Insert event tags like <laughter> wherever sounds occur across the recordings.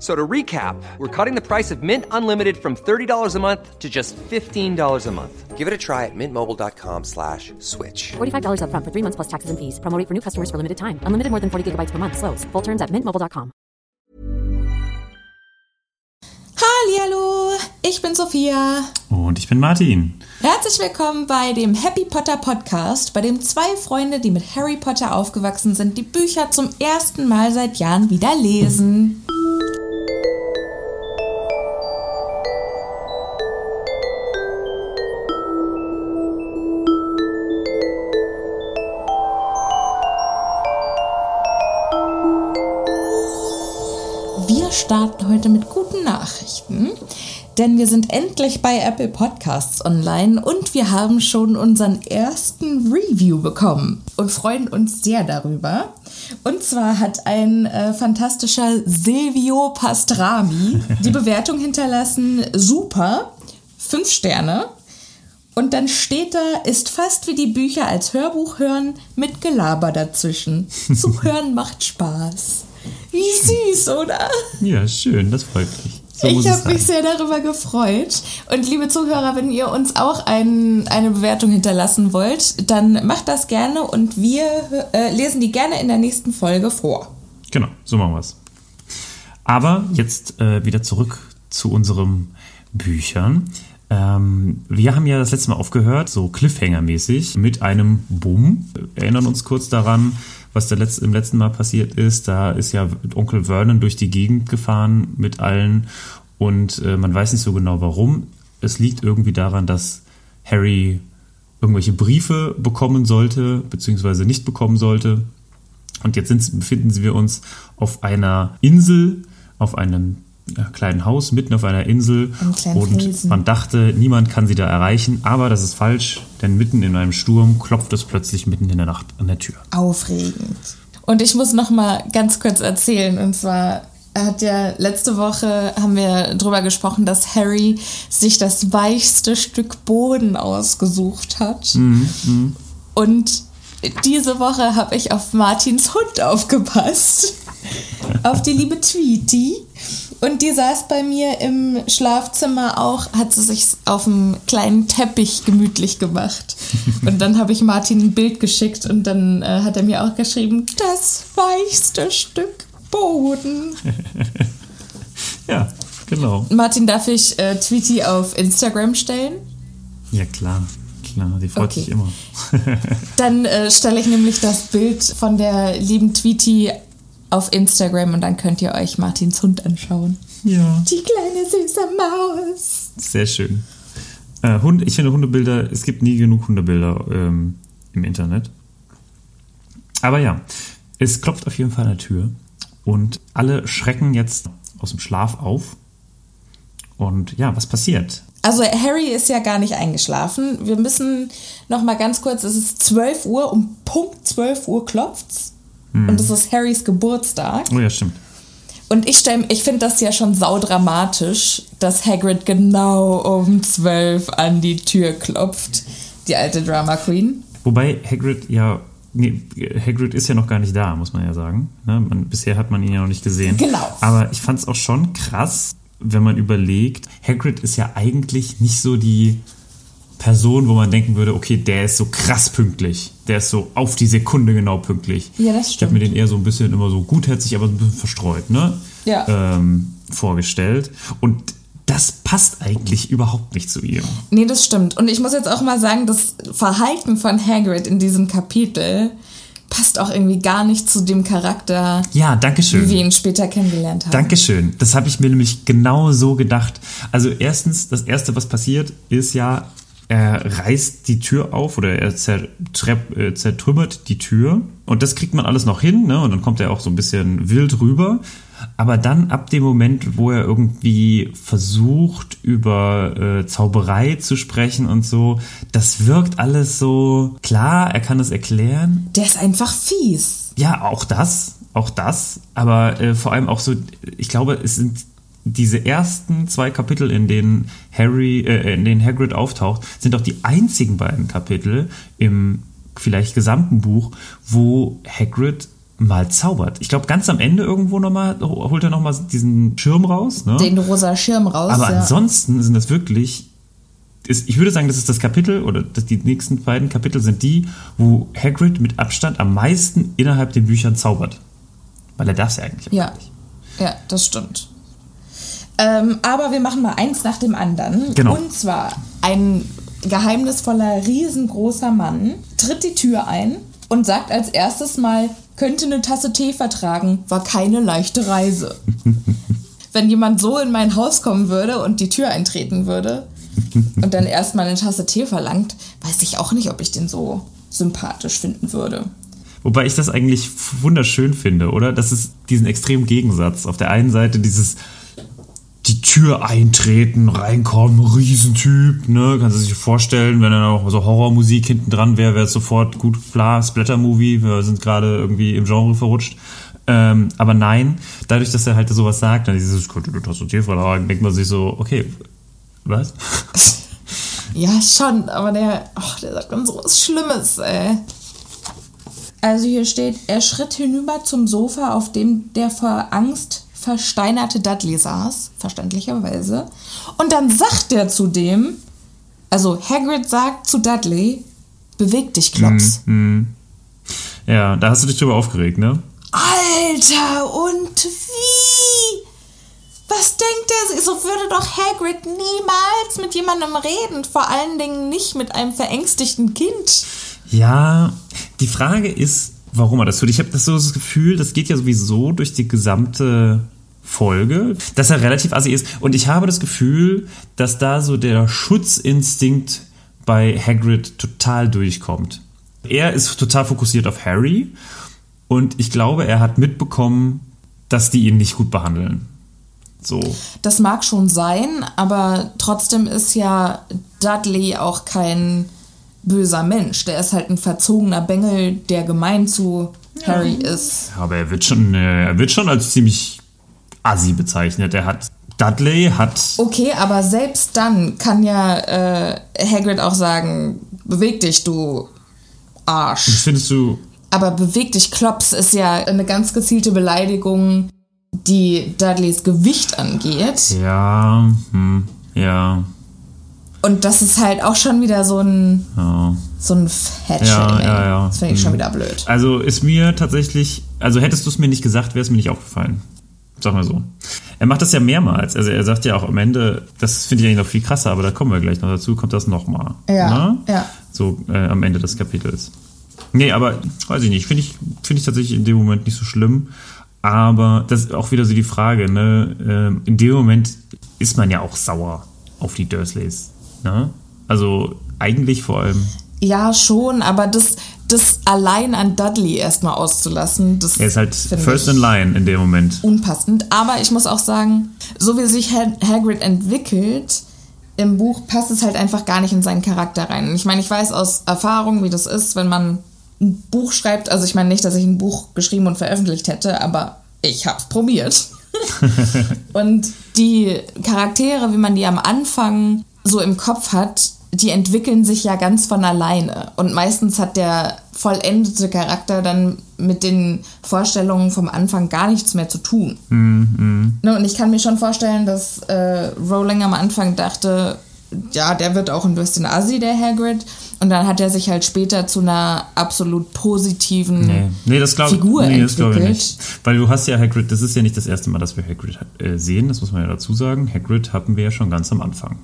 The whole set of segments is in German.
So to recap, we're cutting the price of Mint Unlimited from $30 a month to just $15 a month. Give it a try at mintmobile.com slash switch. $45 upfront for three months plus taxes and fees. Promo rate for new customers for limited time. Unlimited more than 40 gigabytes per month. Slows. Full terms at mintmobile.com. Hallo, ich bin Sophia. Und ich bin Martin. Herzlich willkommen bei dem Happy Potter Podcast, bei dem zwei Freunde, die mit Harry Potter aufgewachsen sind, die Bücher zum ersten Mal seit Jahren wieder lesen. Starten heute mit guten Nachrichten, denn wir sind endlich bei Apple Podcasts online und wir haben schon unseren ersten Review bekommen und freuen uns sehr darüber. Und zwar hat ein äh, fantastischer Silvio Pastrami <laughs> die Bewertung hinterlassen, super, fünf Sterne. Und dann steht da, ist fast wie die Bücher als Hörbuch hören mit Gelaber dazwischen. <laughs> Zuhören macht Spaß. Wie süß, oder? Ja, schön, das freut mich. So ich habe mich sehr darüber gefreut. Und liebe Zuhörer, wenn ihr uns auch ein, eine Bewertung hinterlassen wollt, dann macht das gerne und wir äh, lesen die gerne in der nächsten Folge vor. Genau, so machen wir es. Aber jetzt äh, wieder zurück zu unseren Büchern. Ähm, wir haben ja das letzte Mal aufgehört, so Cliffhanger-mäßig, mit einem Bumm. Wir erinnern uns kurz daran, was der Letz im letzten Mal passiert ist. Da ist ja Onkel Vernon durch die Gegend gefahren mit allen und äh, man weiß nicht so genau warum. Es liegt irgendwie daran, dass Harry irgendwelche Briefe bekommen sollte, beziehungsweise nicht bekommen sollte. Und jetzt sind, befinden wir uns auf einer Insel, auf einem kleinen Haus mitten auf einer Insel. Und Felsen. man dachte, niemand kann sie da erreichen. Aber das ist falsch, denn mitten in einem Sturm klopft es plötzlich mitten in der Nacht an der Tür. Aufregend. Und ich muss noch mal ganz kurz erzählen. Und zwar hat ja letzte Woche haben wir drüber gesprochen, dass Harry sich das weichste Stück Boden ausgesucht hat. Und diese Woche habe ich auf Martins Hund aufgepasst. <laughs> auf die liebe Tweety. Und die saß bei mir im Schlafzimmer auch, hat sie sich auf einem kleinen Teppich gemütlich gemacht. <laughs> Und dann habe ich Martin ein Bild geschickt und dann äh, hat er mir auch geschrieben, das weichste Stück Boden. <laughs> Ja, genau. Martin, darf ich äh, Tweety auf Instagram stellen? Ja, klar. Klar, die freut Okay. sich immer. <laughs> Dann äh, stelle ich nämlich das Bild von der lieben Tweety auf Instagram und dann könnt ihr euch Martins Hund anschauen. Ja. Die kleine süße Maus. Sehr schön. Äh, Hund, ich finde Hundebilder, es gibt nie genug Hundebilder ähm, im Internet. Aber ja, es klopft auf jeden Fall an der Tür und alle schrecken jetzt aus dem Schlaf auf. Und ja, was passiert? Also Harry ist ja gar nicht eingeschlafen. Wir müssen noch mal ganz kurz, es ist 12 Uhr, um Punkt 12 Uhr klopft's. Und es ist Harrys Geburtstag. Oh ja, stimmt. Und ich, stell- ich finde das ja schon saudramatisch, dass Hagrid genau um 12 an die Tür klopft. Die alte Drama Queen. Wobei Hagrid ja, nee, Hagrid ist ja noch gar nicht da, muss man ja sagen. Ne? Man, bisher hat man ihn ja noch nicht gesehen. Genau. Aber ich fand es auch schon krass, wenn man überlegt, Hagrid ist ja eigentlich nicht so die Person, wo man denken würde, okay, der ist so krass pünktlich. Der ist so auf die Sekunde genau pünktlich. Ja, das Ich habe mir stimmt. den eher so ein bisschen immer so gutherzig, aber ein bisschen verstreut, ne? Ja. Ähm, vorgestellt. Und das passt eigentlich überhaupt nicht zu ihm. Nee, das stimmt. Und ich muss jetzt auch mal sagen, das Verhalten von Hagrid in diesem Kapitel passt auch irgendwie gar nicht zu dem Charakter, Ja, danke schön. wie wir ihn später kennengelernt haben. Dankeschön. Das habe ich mir nämlich genau so gedacht. Also erstens, das Erste, was passiert, ist ja, er reißt die Tür auf oder er zertrepp, äh, zertrümmert die Tür. Und das kriegt man alles noch hin, ne? Und dann kommt er auch so ein bisschen wild rüber. Aber dann ab dem Moment, wo er irgendwie versucht, über äh, Zauberei zu sprechen und so, das wirkt alles so klar, er kann es erklären, Der ist einfach fies. ja, auch das, auch das, aber äh, vor allem auch so, ich glaube, es sind diese ersten zwei Kapitel, in denen Harry, äh, in denen Hagrid auftaucht, sind auch die einzigen beiden Kapitel im vielleicht gesamten Buch, wo Hagrid mal zaubert. Ich glaube, ganz am Ende irgendwo nochmal holt er nochmal diesen Schirm raus. Ne? Den rosa Schirm raus. Aber ja. ansonsten sind das wirklich. Ist, ich würde sagen, das ist das Kapitel oder das, die nächsten beiden Kapitel sind die, wo Hagrid mit Abstand am meisten innerhalb den Büchern zaubert. Weil er darf es ja eigentlich Ja, nicht. ja, das stimmt. Ähm, aber wir machen mal eins nach dem anderen. Genau. Und zwar ein geheimnisvoller, riesengroßer Mann tritt die Tür ein und sagt als erstes mal, könnte eine Tasse Tee vertragen, war keine leichte Reise. <laughs> Wenn jemand so in mein Haus kommen würde und die Tür eintreten würde <laughs> und dann erstmal eine Tasse Tee verlangt, weiß ich auch nicht, ob ich den so sympathisch finden würde. Wobei ich das eigentlich wunderschön finde, oder? Das ist diesen extremen Gegensatz. Auf der einen Seite dieses die Tür eintreten, reinkommen, Riesentyp, ne? Kannst du sich vorstellen, wenn da noch so Horrormusik hinten dran wäre, wäre es sofort gut, klar, Splatter-Movie, wir sind gerade irgendwie im Genre verrutscht. Ähm, aber nein, dadurch, dass er halt sowas sagt, dann dieses, könnte eine Tasse Tee vertragen, denkt man sich so, okay, was? <laughs> Ja, schon, aber der, ach, der sagt dann so was Schlimmes, ey. Also hier steht, er schritt hinüber zum Sofa, auf dem der vor Angst versteinerte Dudley saß, verständlicherweise. Und dann sagt er zu dem, also Hagrid sagt zu Dudley, beweg dich, Klops. Ja, da hast du dich drüber aufgeregt, ne? Alter, und wie? Was denkt er? So würde doch Hagrid niemals mit jemandem reden. Vor allen Dingen nicht mit einem verängstigten Kind. Ja, die Frage ist, warum er das tut. Ich habe das so das Gefühl, das geht ja sowieso durch die gesamte Folge, dass er relativ assi ist. Und ich habe das Gefühl, dass da so der Schutzinstinkt bei Hagrid total durchkommt. Er ist total fokussiert auf Harry und ich glaube, er hat mitbekommen, dass die ihn nicht gut behandeln. So. Das mag schon sein, aber trotzdem ist ja Dudley auch kein böser Mensch. Der ist halt ein verzogener Bengel, der gemein zu Harry ist. Aber er wird schon, äh, er wird schon als ziemlich assi bezeichnet. Er hat Dudley hat Okay, aber selbst dann kann ja äh, Hagrid auch sagen, beweg dich, du Arsch. findest du Aber beweg dich, Klops ist ja eine ganz gezielte Beleidigung, die Dudleys Gewicht angeht. ja, hm, ja, Und das ist halt auch schon wieder so ein, ja. so ein Fettshaming. Ja, ja, ja. Das finde ich schon wieder blöd. Also ist mir tatsächlich, also hättest du es mir nicht gesagt, wäre es mir nicht aufgefallen. Sag mal so. Er macht das ja mehrmals. Also er sagt ja auch am Ende, das finde ich eigentlich noch viel krasser, aber da kommen wir gleich noch dazu, kommt das nochmal. Ja, ja. So äh, am Ende des Kapitels. Nee, aber weiß ich nicht. Finde ich, finde ich tatsächlich in dem Moment nicht so schlimm. Aber das ist auch wieder so die Frage, ne? Ähm, in dem Moment ist man ja auch sauer auf die Dursleys. Ne? Also eigentlich vor allem Ja, schon, aber das, das allein an Dudley erstmal auszulassen, das Er ist halt first in line in dem Moment. unpassend. Aber ich muss auch sagen, so wie sich Hag- Hagrid entwickelt, im Buch passt es halt einfach gar nicht in seinen Charakter rein. Ich meine, ich weiß aus Erfahrung, wie das ist, wenn man ein Buch schreibt. Also ich meine nicht, dass ich ein Buch geschrieben und veröffentlicht hätte, aber ich hab's probiert. <laughs> und die Charaktere, wie man die am Anfang so im Kopf hat, die entwickeln sich ja ganz von alleine. Und meistens hat der vollendete Charakter dann mit den Vorstellungen vom Anfang gar nichts mehr zu tun. Ne, und ich kann mir schon vorstellen, dass äh, Rowling am Anfang dachte, ja, der wird auch ein bisschen assi, der Hagrid. Und dann hat er sich halt später zu einer absolut positiven Nee, nee das glaube Figur nee, das glaub ich entwickelt. nicht. Weil du hast ja Hagrid, das ist ja nicht das erste Mal, dass wir Hagrid äh, sehen, das muss man ja dazu sagen. Hagrid hatten wir ja schon ganz am Anfang.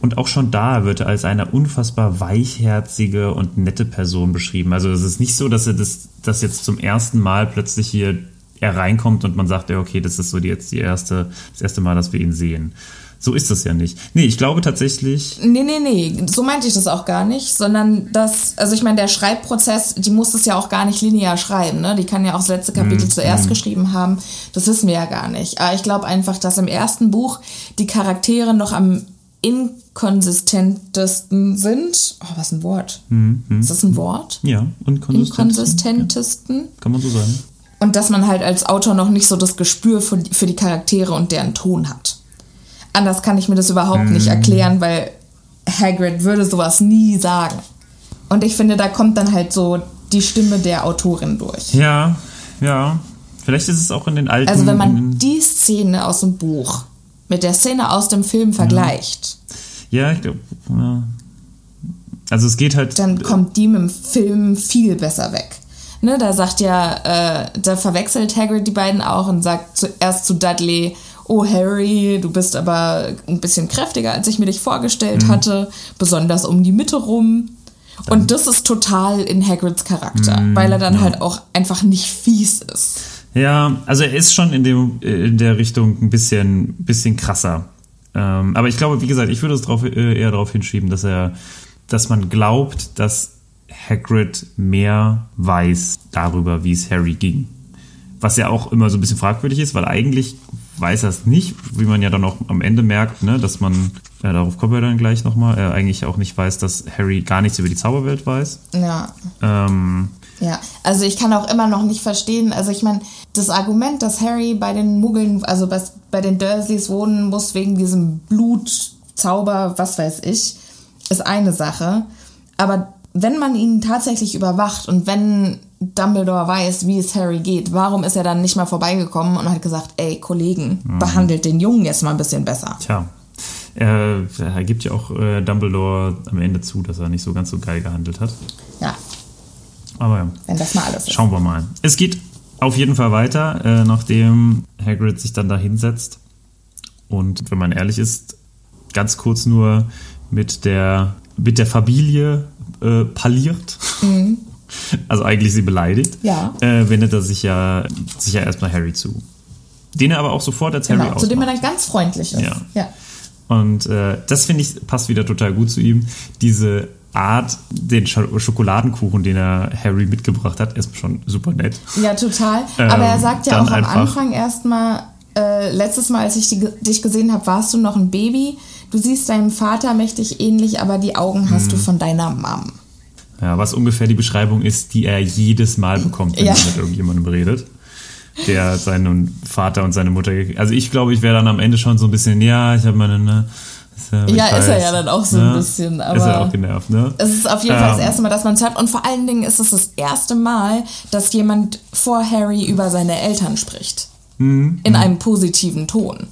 Und auch schon da wird er als eine unfassbar weichherzige und nette Person beschrieben. Also es ist nicht so, dass er das, das jetzt zum ersten Mal plötzlich hier er reinkommt und man sagt, ja, okay, das ist so die, jetzt die erste, das erste Mal, dass wir ihn sehen. So ist das ja nicht. Nee, ich glaube tatsächlich, Nee, nee, nee, so meinte ich das auch gar nicht, sondern das, also ich meine, der Schreibprozess, die muss es ja auch gar nicht linear schreiben, ne? Die kann ja auch das letzte Kapitel Mhm, zuerst geschrieben haben. Das wissen wir ja gar nicht. Aber ich glaube einfach, dass im ersten Buch die Charaktere noch am inkonsistentesten sind. Oh, was ein Wort. Ist das ein Wort? ja, unkonsistent. Inkonsistentesten. Kann man so sagen. Und dass man halt als Autor noch nicht so das Gespür für die, für die Charaktere und deren Ton hat. Anders kann ich mir das überhaupt nicht erklären, weil Hagrid würde sowas nie sagen. Und ich finde, da kommt dann halt so die Stimme der Autorin durch. Ja, ja. Vielleicht ist es auch in den alten. Also wenn man die Szene aus dem Buch mit der Szene aus dem Film vergleicht, ja, ich glaube. Ja. Also es geht halt. dann kommt die mit dem Film viel besser weg. Ne, da sagt ja, äh, da verwechselt Hagrid die beiden auch und sagt zuerst zu Dudley, oh Harry, du bist aber ein bisschen kräftiger, als ich mir dich vorgestellt Mhm. hatte, besonders um die Mitte rum. Und das ist total in Hagrids Charakter, Mhm, weil er dann halt auch einfach nicht fies ist. Ja, also er ist schon in, dem, äh, in der Richtung ein bisschen, bisschen krasser. Ähm, aber ich glaube, wie gesagt, ich würde es drauf, äh, eher darauf hinschieben, dass er, dass man glaubt, dass Hagrid mehr weiß darüber, wie es Harry ging. Was ja auch immer so ein bisschen fragwürdig ist, weil eigentlich weiß er es nicht, wie man ja dann auch am Ende merkt, ne, dass man, äh, darauf kommen wir dann gleich nochmal, äh, eigentlich auch nicht weiß, dass Harry gar nichts über die Zauberwelt weiß. Ja. Ähm, Ja, also ich kann auch immer noch nicht verstehen, also ich meine, das Argument, dass Harry bei den Muggeln, also bei, bei den Dursleys wohnen muss wegen diesem Blutzauber, was weiß ich, ist eine Sache. Aber wenn man ihn tatsächlich überwacht und wenn Dumbledore weiß, wie es Harry geht, warum ist er dann nicht mal vorbeigekommen und hat gesagt, ey Kollegen, behandelt den Jungen jetzt mal ein bisschen besser. Tja, er, er gibt ja auch äh, Dumbledore am Ende zu, dass er nicht so ganz so geil gehandelt hat. Ja, Aber ja, wenn das mal alles ist. schauen wir mal. Es geht auf jeden Fall weiter, äh, nachdem Hagrid sich dann da hinsetzt. Und wenn man ehrlich ist, ganz kurz nur mit der, mit der Familie äh, parliert. Also eigentlich sie beleidigt. Ja. Äh, wendet er sich ja, sich ja erstmal Harry zu. Den er aber auch sofort als Harry Genau, zu dem er ausmacht. dann ganz freundlich ist. Ja. ja. Und äh, das finde ich passt wieder total gut zu ihm. Diese Art, den Sch Schokoladenkuchen, den er Harry mitgebracht hat, ist schon super nett. Ja, total. Ähm, Aber er sagt ja auch am Anfang erstmal, äh, letztes Mal, als ich die, dich gesehen habe, warst du noch ein Baby. Du siehst deinem Vater mächtig ähnlich, aber die Augen hast du Mhm. von deiner Mom. Ja, was ungefähr die Beschreibung ist, die er jedes Mal bekommt, wenn Ja. er mit irgendjemandem redet. Der seinen Vater und seine Mutter. Also ich glaube, ich wäre dann am Ende schon so ein bisschen, ja, ich habe meine, ne. ist ja- Ja, ist er weiß, ja dann auch so ein bisschen, Ist aber- er auch genervt, ne? Es ist auf jeden Fall das Ähm. erste Mal, dass man es hört. Und vor allen Dingen ist es das erste Mal, dass jemand vor Harry über seine Eltern spricht. Mhm. In einem positiven Ton.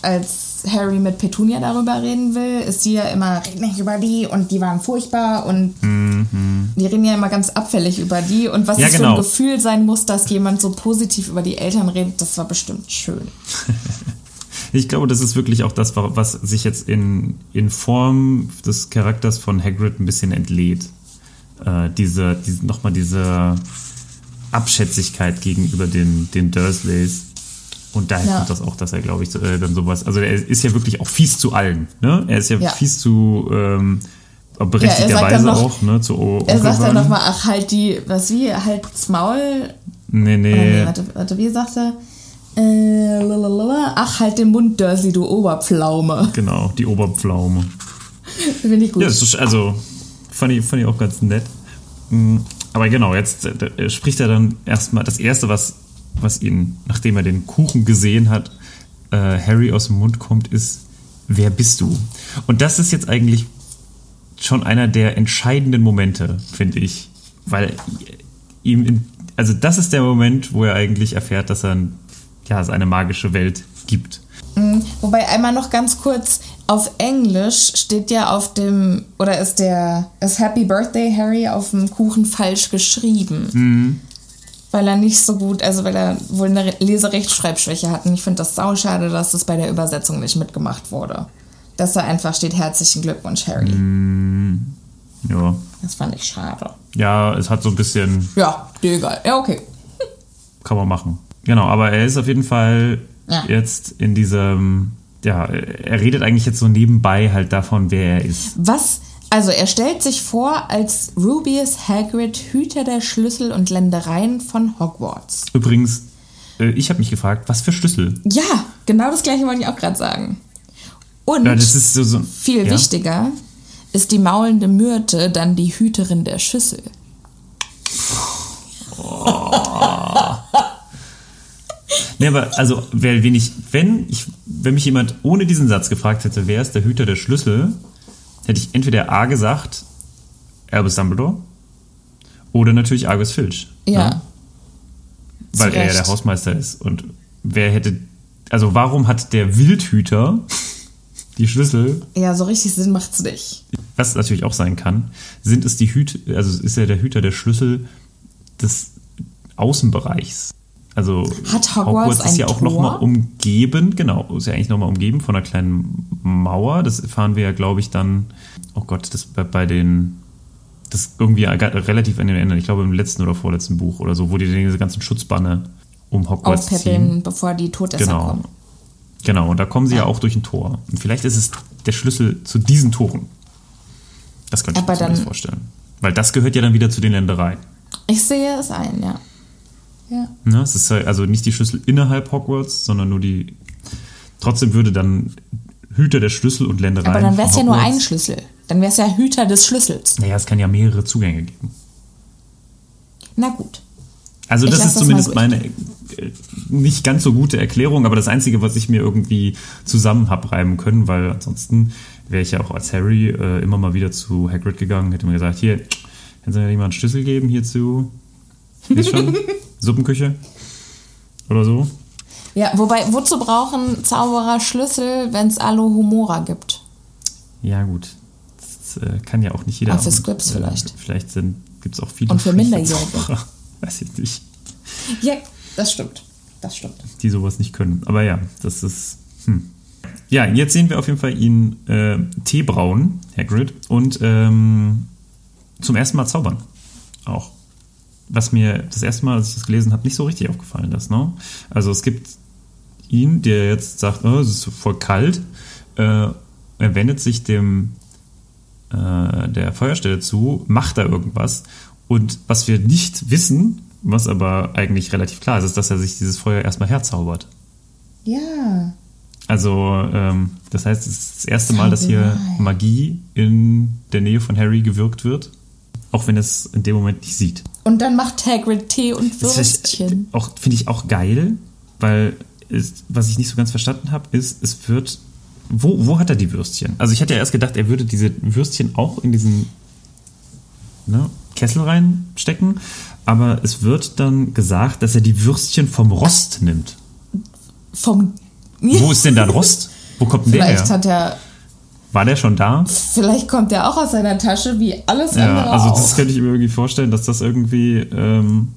Als Harry mit Petunia darüber reden will, ist sie ja immer, red nicht über die und die waren furchtbar und die reden ja immer ganz abfällig über die. Und was Mhm. Ja, es für genau. ein Gefühl sein muss, dass jemand so positiv über die Eltern redet, das war bestimmt schön. <laughs> Ich glaube, das ist wirklich auch das, was sich jetzt in, in Form des Charakters von Hagrid ein bisschen entlädt. Äh, diese, diese, nochmal diese Abschätzigkeit gegenüber den, den Dursleys. Und daher Ja. kommt das auch, dass er, glaube ich, äh, dann sowas. Also er ist ja wirklich auch fies zu allen. Ne? Er ist ja, Ja. fies zu ähm, Ja, er berechtigterweise noch- auch, ne? Zu O- Er sagt dann nochmal, ach, halt die, was wie, halt's Maul. Nee, nee, nee. warte, warte, wie sagt er? Äh, lalalala. ach, halt den Mund, Dursley, du Oberpflaume. Genau, die Oberpflaume. Finde ich gut. Ja, ist also fand ich, fand ich auch ganz nett. Mm, Aber genau, jetzt äh, spricht er dann erstmal das erste, was, was ihn, nachdem er den Kuchen gesehen hat, äh, Harry aus dem Mund kommt, ist: Wer bist du? Und das ist jetzt eigentlich schon einer der entscheidenden Momente, finde ich, weil ihm, in, also das ist der Moment, wo er eigentlich erfährt, dass er ja, es eine magische Welt gibt. Mhm. Wobei einmal noch ganz kurz, auf Englisch steht ja auf dem, oder ist der, ist Happy Birthday Harry auf dem Kuchen falsch geschrieben. Weil er nicht so gut, also weil er wohl eine Leserechtschreibschwäche hat. Und ich finde das sauschade, dass das bei der Übersetzung nicht mitgemacht wurde. Dass da einfach steht, herzlichen Glückwunsch, Harry. Ja. Das fand ich schade. ja, es hat so ein bisschen, Ja, dir egal. Ja, okay. <laughs> kann man machen. Genau, aber er ist auf jeden Fall Ja. jetzt in diesem, ja, er redet eigentlich jetzt so nebenbei halt davon, wer er ist. Was, also er stellt sich vor als Rubius Hagrid, Hüter der Schlüssel und Ländereien von Hogwarts. Übrigens, äh, ich habe mich gefragt, was für Schlüssel? Ja, genau das gleiche wollte ich auch gerade sagen. Und Ja, so, so viel ja. wichtiger ist die maulende Myrte dann die Hüterin der Schüssel. Nee, aber also, wer, wen ich, wenn, ich, wenn mich jemand ohne diesen Satz gefragt hätte, wer ist der Hüter der Schlüssel, hätte ich entweder A gesagt, Albus Dumbledore, oder natürlich Argus Filch. Ja. ne? Weil er ja der Hausmeister ist. Und wer hätte, also warum hat der Wildhüter die Schlüssel Ja, so richtig Sinn macht's nicht. was natürlich auch sein kann, sind es die Hüte, also ist er der Hüter der Schlüssel des Außenbereichs. Also Hat Hogwarts ist ja auch nochmal umgeben, genau, ist ja eigentlich nochmal umgeben von einer kleinen Mauer. Das erfahren wir ja, glaube ich, dann, oh Gott, das bei, bei den, das irgendwie relativ an den Ende, ich glaube im letzten oder vorletzten Buch oder so, wo die diese ganzen Schutzbanne um Hogwarts ziehen. Aufpäppeln, bevor die Todesser Genau. kommen. Genau, und da kommen sie ja. auch durch ein Tor. Und vielleicht ist es der Schlüssel zu diesen Toren. Das könnte ich mir dann- vorstellen. Weil das gehört ja dann wieder zu den Ländereien. Ich sehe es ein, ja. Ja. Ne? Es ist ja also nicht die Schlüssel innerhalb Hogwarts, sondern nur die. Trotzdem würde dann Hüter der Schlüssel und Ländereien. Aber dann wäre es ja nur ein Schlüssel. Dann wäre es ja Hüter des Schlüssels. Naja, es kann ja mehrere Zugänge geben. Na gut. Also Ich das ist das zumindest meine äh, nicht ganz so gute Erklärung, aber das Einzige, was ich mir irgendwie zusammen hab reimen können, weil ansonsten wäre ich ja auch als Harry äh, immer mal wieder zu Hagrid gegangen, hätte mir gesagt, hier, kannst du mir nicht mal einen Schlüssel geben hierzu? Ist schon? <laughs> Suppenküche? Oder so? Ja, wobei, wozu brauchen Zauberer Schlüssel, wenn es Alohomora gibt? Ja, gut. Das äh, kann ja auch nicht jeder. Ah, für Scripts vielleicht. Vielleicht gibt es auch viele Und für Minderjährige. <laughs> Weiß ich nicht. Ja, das stimmt. Das stimmt. die sowas nicht können. Aber ja, das ist. Hm. Ja, jetzt sehen wir auf jeden Fall ihn äh, Tee brauen, Hagrid, und ähm, zum ersten Mal zaubern. Auch. Was mir das erste Mal, als ich das gelesen habe, nicht so richtig aufgefallen ist. Ne? Also es gibt ihn, der jetzt sagt, oh, es ist voll kalt. Äh, er wendet sich dem äh, der Feuerstelle zu, macht da irgendwas. Und was wir nicht wissen, was aber eigentlich relativ klar ist, ist, dass er sich dieses Feuer erstmal herzaubert. Ja. Also, ähm, das heißt, es ist das erste Mal, dass hier. Magie in der Nähe von Harry gewirkt wird. Auch wenn es in dem Moment nicht sieht. Und dann macht Hagrid Tee und Das ist Würstchen. auch finde ich auch geil, weil es, was ich nicht so ganz verstanden habe, ist, es wird. Wo, wo hat er die Würstchen? Also ich hatte ja erst gedacht, er würde diese Würstchen auch in diesen ne, Kessel reinstecken, aber es wird dann gesagt, dass er die Würstchen vom Rost nimmt. Vom. Wo ist denn da Rost? Wo kommt denn der Vielleicht her? hat er. War der schon da? Vielleicht kommt er auch aus seiner Tasche wie alles Ja, andere also auch. das könnte ich mir irgendwie vorstellen, dass das irgendwie ähm,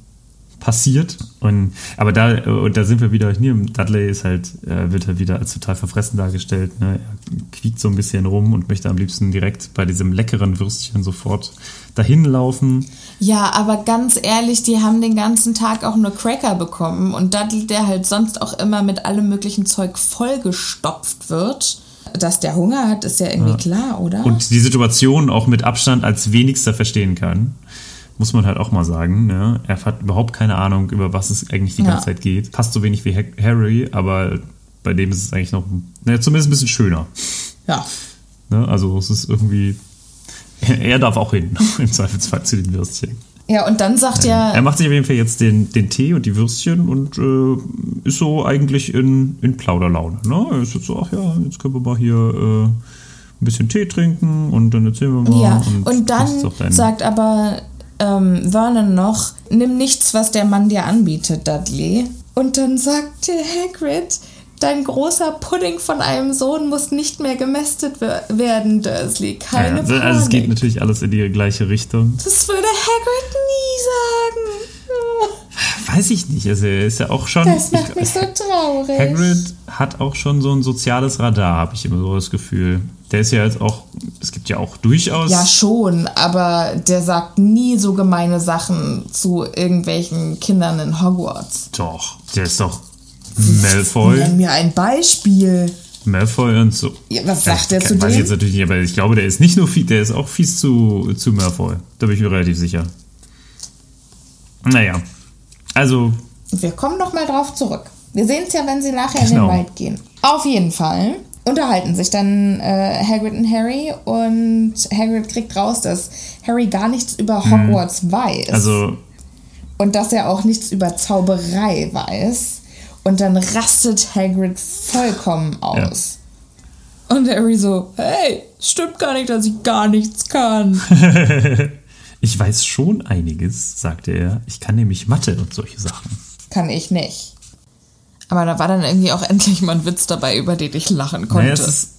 passiert. Und aber da, äh, da sind wir wieder hier. Dudley ist halt, äh, wird halt wieder als total verfressen dargestellt. Ne? Er quiekt so ein bisschen rum und möchte am liebsten direkt bei diesem leckeren Würstchen sofort dahin laufen. Ja, aber ganz ehrlich, die haben den ganzen Tag auch nur Cracker bekommen und Dudley, der halt sonst auch immer mit allem möglichen Zeug vollgestopft wird. Dass der Hunger hat, ist ja irgendwie klar, oder? Und die Situation auch mit Abstand als wenigster verstehen kann. Muss man halt auch mal sagen. Ne? Er hat überhaupt keine Ahnung, über was es eigentlich die Ja. ganze Zeit geht. Passt so wenig wie Ha- Harry, aber bei dem ist es eigentlich noch, naja, zumindest ein bisschen schöner. ja. Ne? Also es ist irgendwie. Er, <laughs> er darf auch hin, <laughs> im Zweifelsfall zu den Würstchen. Ja, und dann sagt ja, Er macht sich auf jeden Fall jetzt den, den Tee und die Würstchen und äh, ist so eigentlich in, in Plauderlaune. Ne? Er ist jetzt so, ach ja, jetzt können wir mal hier äh, ein bisschen Tee trinken und dann erzählen wir mal. ja, und, ist dann sagt aber ähm, Vernon noch, nimm nichts, was der Mann dir anbietet, Dudley. Und dann sagt der Hagrid, dein großer Pudding von einem Sohn muss nicht mehr gemästet wer- werden, Dursley. Keine Ja, also, Panik. also es geht natürlich alles in die gleiche Richtung. das würde Hagrid nie sagen. Weiß ich nicht. Also er ist ja auch schon. Das macht ich, mich so traurig. Hagrid hat auch schon so ein soziales Radar, habe ich immer so das Gefühl. Der ist ja jetzt auch, es gibt ja auch durchaus. Ja, schon, aber der sagt nie so gemeine Sachen zu irgendwelchen Kindern in Hogwarts. Doch, der ist doch Malfoy. Nenn mir ein Beispiel. Malfoy und so. Ja, was sagt der ich zu Weiß ich dem? jetzt natürlich nicht, aber ich glaube, der ist nicht nur fies, der ist auch fies zu, zu Malfoy. Da bin ich mir relativ sicher. Naja, also, Wir kommen noch mal drauf zurück. Wir sehen es ja, wenn sie nachher in Genau. den Wald gehen. Auf jeden Fall unterhalten sich dann äh, Hagrid und Harry und Hagrid kriegt raus, dass Harry gar nichts über Hogwarts weiß. Mhm. also, und dass er auch nichts über Zauberei weiß. Und dann rastet Hagrid vollkommen aus. Und Harry so, hey, stimmt gar nicht, dass ich gar nichts kann. <laughs> ich weiß schon einiges, sagte er. Ich kann nämlich Mathe und solche Sachen. kann ich nicht. Aber da war dann irgendwie auch endlich mal ein Witz dabei, über den ich lachen konnte. Naja, ist,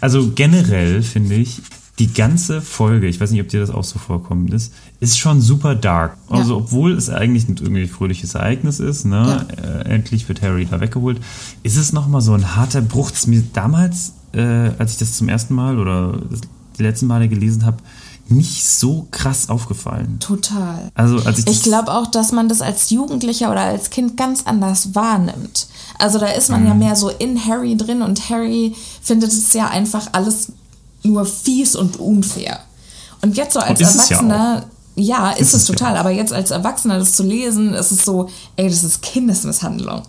also generell finde ich, die ganze Folge, ich weiß nicht, ob dir das auch so vorkommen ist, ist schon super dark. Also, Ja. obwohl es eigentlich ein irgendwie fröhliches Ereignis ist, ne, äh, endlich wird Harry da weggeholt, ist es nochmal so ein harter Bruch. Das mir damals, äh, als ich das zum ersten Mal oder die letzten Male gelesen habe, nicht so krass aufgefallen. Total. Also, als ich Ich glaube auch, dass man das als Jugendlicher oder als Kind ganz anders wahrnimmt. Also da ist man Mhm. ja mehr so in Harry drin und Harry findet es ja einfach alles nur fies und unfair. Und jetzt so als es ja Erwachsener, ja, ist, Ist es es ja total, aber jetzt als Erwachsener das zu lesen, ist es so, ey, das ist Kindesmisshandlung.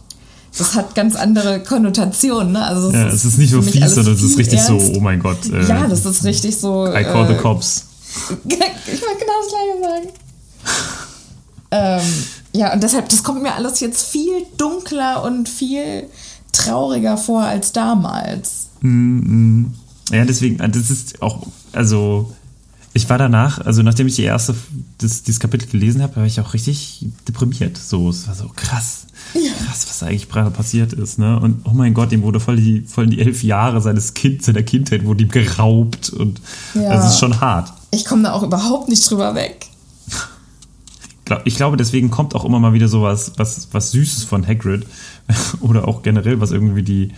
Das hat ganz andere Konnotationen, ne? Also ja, es ist nicht nur fies, sondern es ist richtig ernst. so, oh mein Gott. Äh, Ja, das ist richtig so. I call the äh, cops. <laughs> ich wollte genau das gleiche sagen. ähm, ja, und deshalb, das kommt mir alles jetzt viel dunkler und viel trauriger vor als damals. Ja, deswegen, äh, das ist auch, also ich war danach, also nachdem ich die erste, das, dieses Kapitel gelesen habe, war ich auch richtig deprimiert. So, es war so krass, krass, was eigentlich gerade passiert ist, ne? Und oh mein Gott, ihm wurde voll die, voll die elf Jahre seines Kindes, seiner Kindheit wurde ihm geraubt und Ja. also es ist schon hart. Ich komme da auch überhaupt nicht drüber weg. Ich glaube, deswegen kommt auch immer mal wieder sowas, was, was Süßes von Hagrid <laughs> oder auch generell, was irgendwie die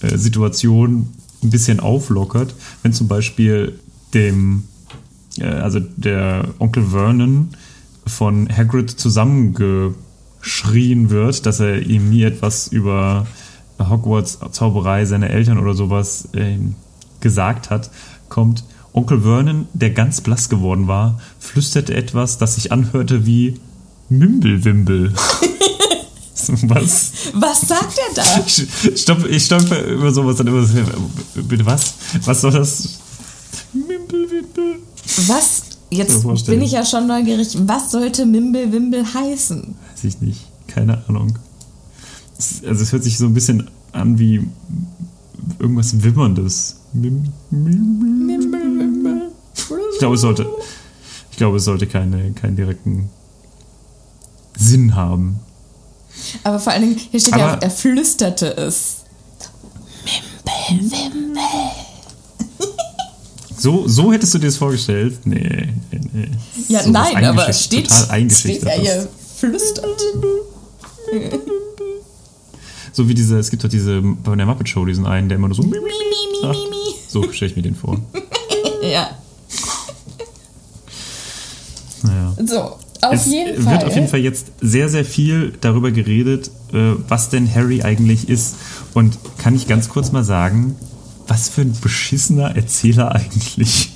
äh, Situation ein bisschen auflockert, wenn zum Beispiel dem, äh, also der Onkel Vernon von Hagrid zusammengeschrien wird, dass er ihm nie etwas über Hogwarts Zauberei seiner Eltern oder sowas ähm, gesagt hat, kommt Onkel Vernon, der ganz blass geworden war, flüsterte etwas, das sich anhörte wie Mimbelwimbel. <laughs> was? Was sagt er da? Ich, stopp, ich stolper über sowas dann immer bitte was? Was soll das? Mimbelwimbel. Was? Jetzt bin ich ja schon neugierig. Was sollte Mimble-Wimble heißen? Weiß ich nicht. Keine Ahnung. Es, also es hört sich so ein bisschen an wie irgendwas Wimmerndes. Mim, Mimbelwimbel. Ich glaube, es sollte, ich glaube, es sollte keine, keinen direkten Sinn haben. Aber vor allen Dingen, hier steht ja Aber- auch, er flüsterte es. So, so hättest du dir das vorgestellt? Nee, nee, nee. Ja, So nein, aber es steht, total steht eingeschüchtert. ja hier flüstert. So wie diese, es gibt doch diese, bei der Muppet Show diesen einen, der immer nur so. Mi, mi, mi, mi, mi. So stelle ich mir den vor. <laughs> Ja, Naja. so, auf es jeden wird Fall. auf jeden Fall jetzt sehr, sehr viel darüber geredet, äh, was denn Harry eigentlich ist. Und kann ich ganz kurz mal sagen, was für ein beschissener Erzähler eigentlich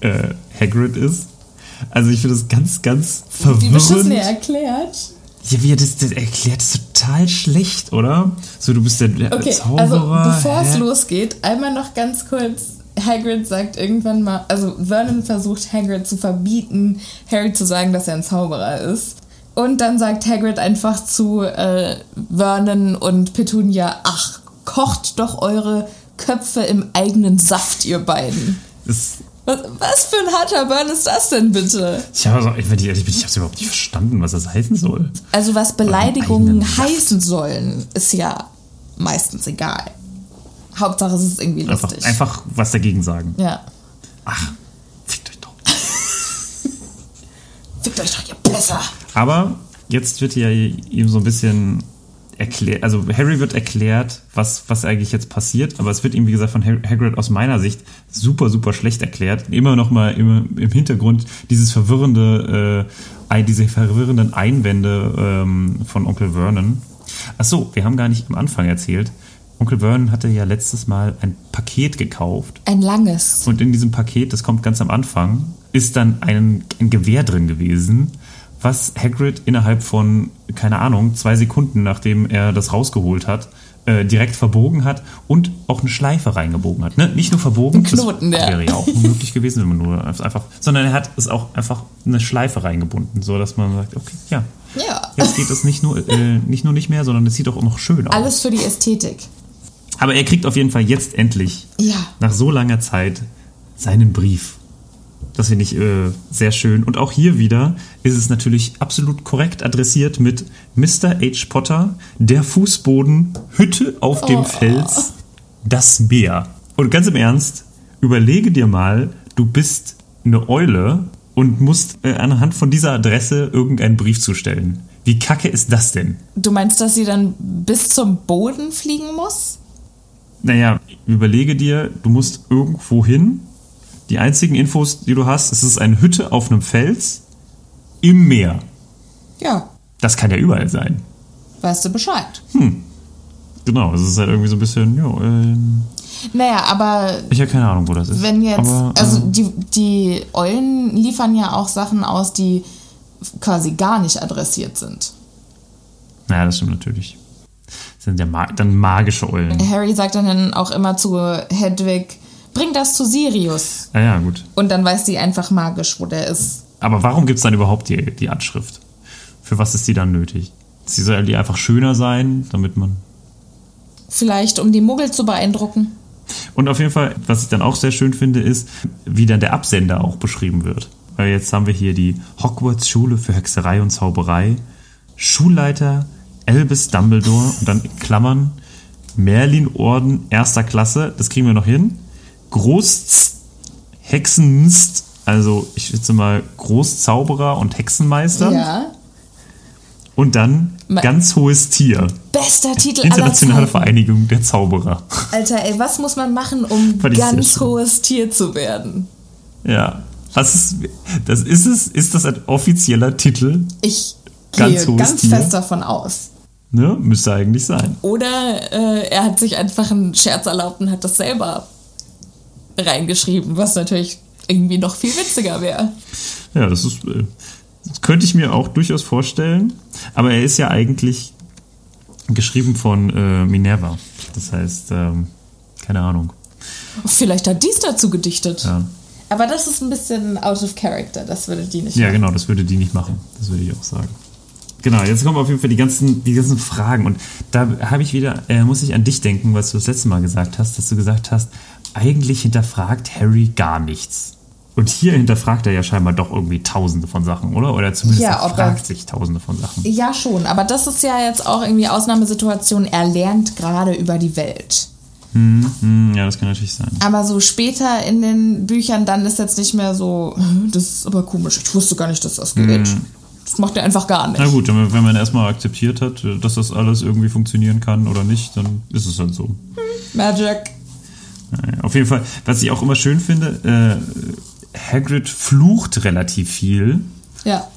äh, Hagrid ist? Also ich finde das ganz, ganz Wie beschissen verwirrend. er erklärt. Ja, wie er das, das erklärt, ist total schlecht, oder? So, du bist der, Okay, Zauberer. also bevor es losgeht, einmal noch ganz kurz. Hagrid sagt irgendwann mal, also Vernon versucht Hagrid zu verbieten, Harry zu sagen, dass er ein Zauberer ist. Und dann sagt Hagrid einfach zu äh, Vernon und Petunia, ach, kocht doch eure Köpfe im eigenen Saft, ihr beiden. Das, Was, was für ein harter Burn ist das denn bitte? ich habe also, wenn ich ehrlich bin, ich habe es überhaupt nicht verstanden, was das heißen soll. Also was Beleidigungen heißen sollen, ist ja meistens egal. Hauptsache es ist irgendwie Einfach, lustig. einfach was dagegen sagen. Ja. Ach, fickt euch doch. <laughs> Fickt euch doch, ihr besser. Aber jetzt wird ja ihm so ein bisschen erklärt, also Harry wird erklärt, was, was eigentlich jetzt passiert, aber es wird ihm, wie gesagt, von Hagrid aus meiner Sicht super, super schlecht erklärt. Immer noch mal im, im Hintergrund dieses verwirrende, äh, diese verwirrenden Einwände ähm, von Onkel Vernon. Ach so, wir haben gar nicht am Anfang erzählt. Onkel Vernon hatte ja letztes Mal ein Paket gekauft Ein langes. und in diesem Paket, das kommt ganz am Anfang, ist dann ein, ein Gewehr drin gewesen, was Hagrid innerhalb von, keine Ahnung, zwei Sekunden, nachdem er das rausgeholt hat, äh, direkt verbogen hat und auch eine Schleife reingebogen hat. Ne? Nicht nur verbogen, Ein Knoten, das wäre ja auch möglich gewesen, wenn man nur einfach, sondern er hat es auch einfach eine Schleife reingebunden, so dass man sagt, okay, ja, Ja. jetzt geht es nicht nur, äh, nicht nur nicht mehr, sondern es sieht auch noch schön aus. Alles für die Ästhetik. Aber er kriegt auf jeden Fall jetzt endlich Ja. nach so langer Zeit seinen Brief. Das finde ich äh, sehr schön. Und auch hier wieder ist es natürlich absolut korrekt adressiert mit Mr. H. Potter, der Fußboden, Hütte auf dem Fels, das Meer. Und ganz im Ernst, überlege dir mal, du bist eine Eule und musst äh, anhand von dieser Adresse irgendeinen Brief zustellen. Wie kacke ist das denn? Du meinst, dass sie dann bis zum Boden fliegen muss? Naja, überlege dir, du musst irgendwo hin. Die einzigen Infos, die du hast, es ist eine Hütte auf einem Fels im Meer. Ja. Das kann ja überall sein. Weißt du Bescheid? Genau, es ist halt irgendwie so ein bisschen, ja, ähm, Naja, aber ich habe keine Ahnung, wo das ist. wenn jetzt, Aber, äh, also die, die Eulen liefern ja auch Sachen aus, die quasi gar nicht adressiert sind. naja, das stimmt natürlich. Das sind ja ma dann magische Eulen. Harry sagt dann auch immer zu Hedwig, bring das zu Sirius. Ja, ja, gut. Und dann weiß sie einfach magisch, wo der ist. Aber warum gibt es dann überhaupt die, die Anschrift? Für was ist die dann nötig? Sie soll die einfach schöner sein, damit man Vielleicht, um die Muggel zu beeindrucken. Und auf jeden Fall, was ich dann auch sehr schön finde, ist, wie dann der Absender auch beschrieben wird. Weil jetzt haben wir hier die Hogwarts Schule für Hexerei und Zauberei, Schulleiter Albus Dumbledore und dann in Klammern Merlin Orden erster Klasse, das kriegen wir noch hin. Groß Hexenst, also ich schätze mal Großzauberer und Hexenmeister. Ja. Und dann Ma- ganz hohes Tier. Bester Titel aller Internationale Zeiten. Vereinigung der Zauberer. Alter, ey, was muss man machen, um <laughs> ganz hohes Tier zu werden? Ja. Was ist, das ist es? Ist das ein offizieller Titel? Ich Ganz gehe ganz Tier. fest davon aus. Ne? Müsste eigentlich sein. Oder äh, er hat sich einfach einen Scherz erlaubt und hat das selber reingeschrieben, was natürlich irgendwie noch viel witziger wäre. Ja, das ist, äh, das könnte ich mir auch durchaus vorstellen. Aber er ist ja eigentlich geschrieben von äh, Minerva. Das heißt, ähm, keine Ahnung. Vielleicht hat dies dazu gedichtet. Ja. Aber das ist ein bisschen out of character, das würde die nicht ja, machen. genau, das würde die nicht machen. Das würde ich auch sagen. Genau, jetzt kommen auf jeden Fall die ganzen, die ganzen Fragen. Und da habe ich wieder, äh, muss ich an dich denken, was du das letzte Mal gesagt hast, dass du gesagt hast, eigentlich hinterfragt Harry gar nichts. Und hier hinterfragt er ja scheinbar doch irgendwie tausende von Sachen, oder? Oder zumindest Ja, er ob er- fragt sich tausende von Sachen. Ja, schon, aber das ist ja jetzt auch irgendwie Ausnahmesituation. Er lernt gerade über die Welt. Hm, ja, das kann natürlich sein. Aber so später in den Büchern, dann ist jetzt nicht mehr so, "Hm, das ist aber komisch, ich wusste gar nicht, dass das geht. Das macht er einfach gar nicht. Na gut, wenn man erstmal akzeptiert hat, dass das alles irgendwie funktionieren kann oder nicht, dann ist es halt so. Magic. Naja, Auf jeden Fall, was ich auch immer schön finde, äh, Hagrid flucht relativ viel. Ja.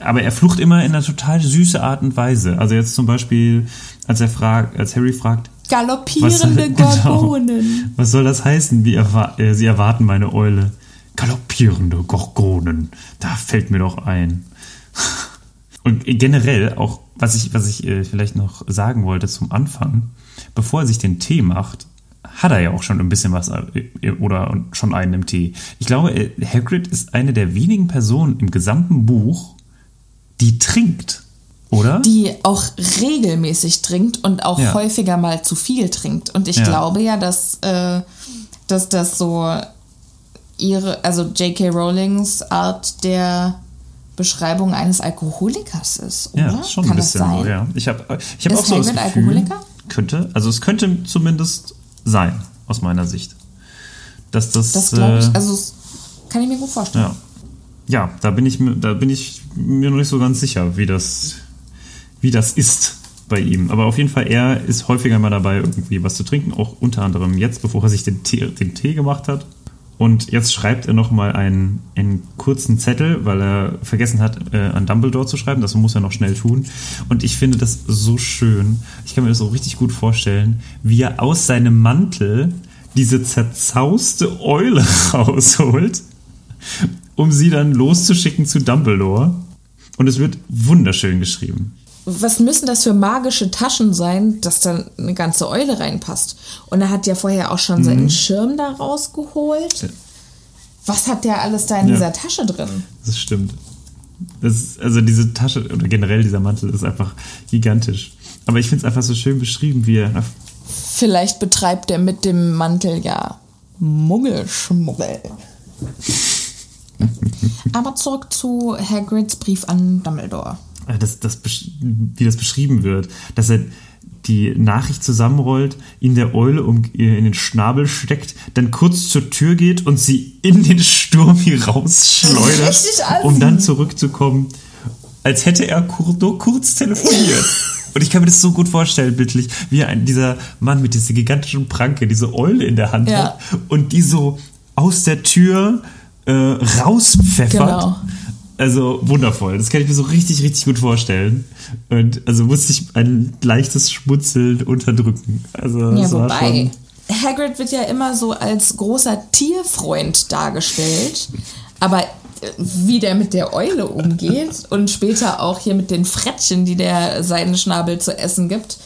Aber er flucht immer in einer total süße Art und Weise. Also jetzt zum Beispiel, als er fragt, als Harry fragt, Galoppierende <laughs> genau, Gorgonen. was soll das heißen? Wie erwa äh, sie erwarten meine Eule. Galoppierende Gorgonen. Da fällt mir doch ein. Und generell auch, was ich, was ich äh, vielleicht noch sagen wollte zum Anfang, bevor er sich den Tee macht, hat er ja auch schon ein bisschen was äh, oder schon einen im Tee. Ich glaube, äh, Hagrid ist eine der wenigen Personen im gesamten Buch, die trinkt, oder? Die auch regelmäßig trinkt und auch Ja. häufiger mal zu viel trinkt. Und ich Ja. glaube ja, dass, äh, dass das so ihre, also J.K. Rowlings Art der Beschreibung eines Alkoholikers ist, oder? Ja, schon Kann ein das bisschen sein? so, ja. Ich habe ich hab Ist auch so das Hagrid Gefühl, Alkoholiker? könnte, also es könnte zumindest sein, aus meiner Sicht. Dass das. Das glaube ich, äh, also das kann ich mir gut vorstellen. ja. Ja, da bin ich mir, da bin ich mir noch nicht so ganz sicher, wie das, wie das ist bei ihm. Aber auf jeden Fall, er ist häufiger mal dabei, irgendwie was zu trinken, auch unter anderem jetzt, bevor er sich den Tee, den Tee gemacht hat. Und jetzt schreibt er nochmal einen, einen kurzen Zettel, weil er vergessen hat, äh, an Dumbledore zu schreiben. Das muss er noch schnell tun. Und ich finde das so schön. Ich kann mir das so richtig gut vorstellen, wie er aus seinem Mantel diese zerzauste Eule <laughs> rausholt, um sie dann loszuschicken zu Dumbledore. Und es wird wunderschön geschrieben. Was müssen das für magische Taschen sein, dass dann eine ganze Eule reinpasst? Und er hat ja vorher auch schon Mhm. seinen Schirm da rausgeholt. Was hat der alles da in Ja. dieser Tasche drin? Das stimmt. Das ist, also diese Tasche oder generell dieser Mantel ist einfach gigantisch. Aber ich finde es einfach so schön beschrieben, wie er. Vielleicht betreibt er mit dem Mantel ja Muggelschmuggel. <laughs> Aber zurück zu Hagrids Brief an Dumbledore. Äh, Das, das, wie das beschrieben wird, dass er die Nachricht zusammenrollt, ihn der Eule um, ihr in den Schnabel steckt, dann kurz zur Tür geht und sie in den Sturm hier rausschleudert, um dann zurückzukommen, als hätte er nur kurz telefoniert. <laughs> Und ich kann mir das so gut vorstellen, bildlich, wie ein, dieser Mann mit dieser gigantischen Pranke, diese Eule in der Hand Ja. hat und die so aus der Tür äh, rauspfeffert. Genau. Also wundervoll. Das kann ich mir so richtig, richtig gut vorstellen. Und also musste ich ein leichtes Schmunzeln unterdrücken. Also Ja, wobei. Hagrid wird ja immer so als großer Tierfreund dargestellt. Aber äh, wie der mit der Eule umgeht <laughs> und später auch hier mit den Frettchen, die der Seidenschnabel zu essen gibt,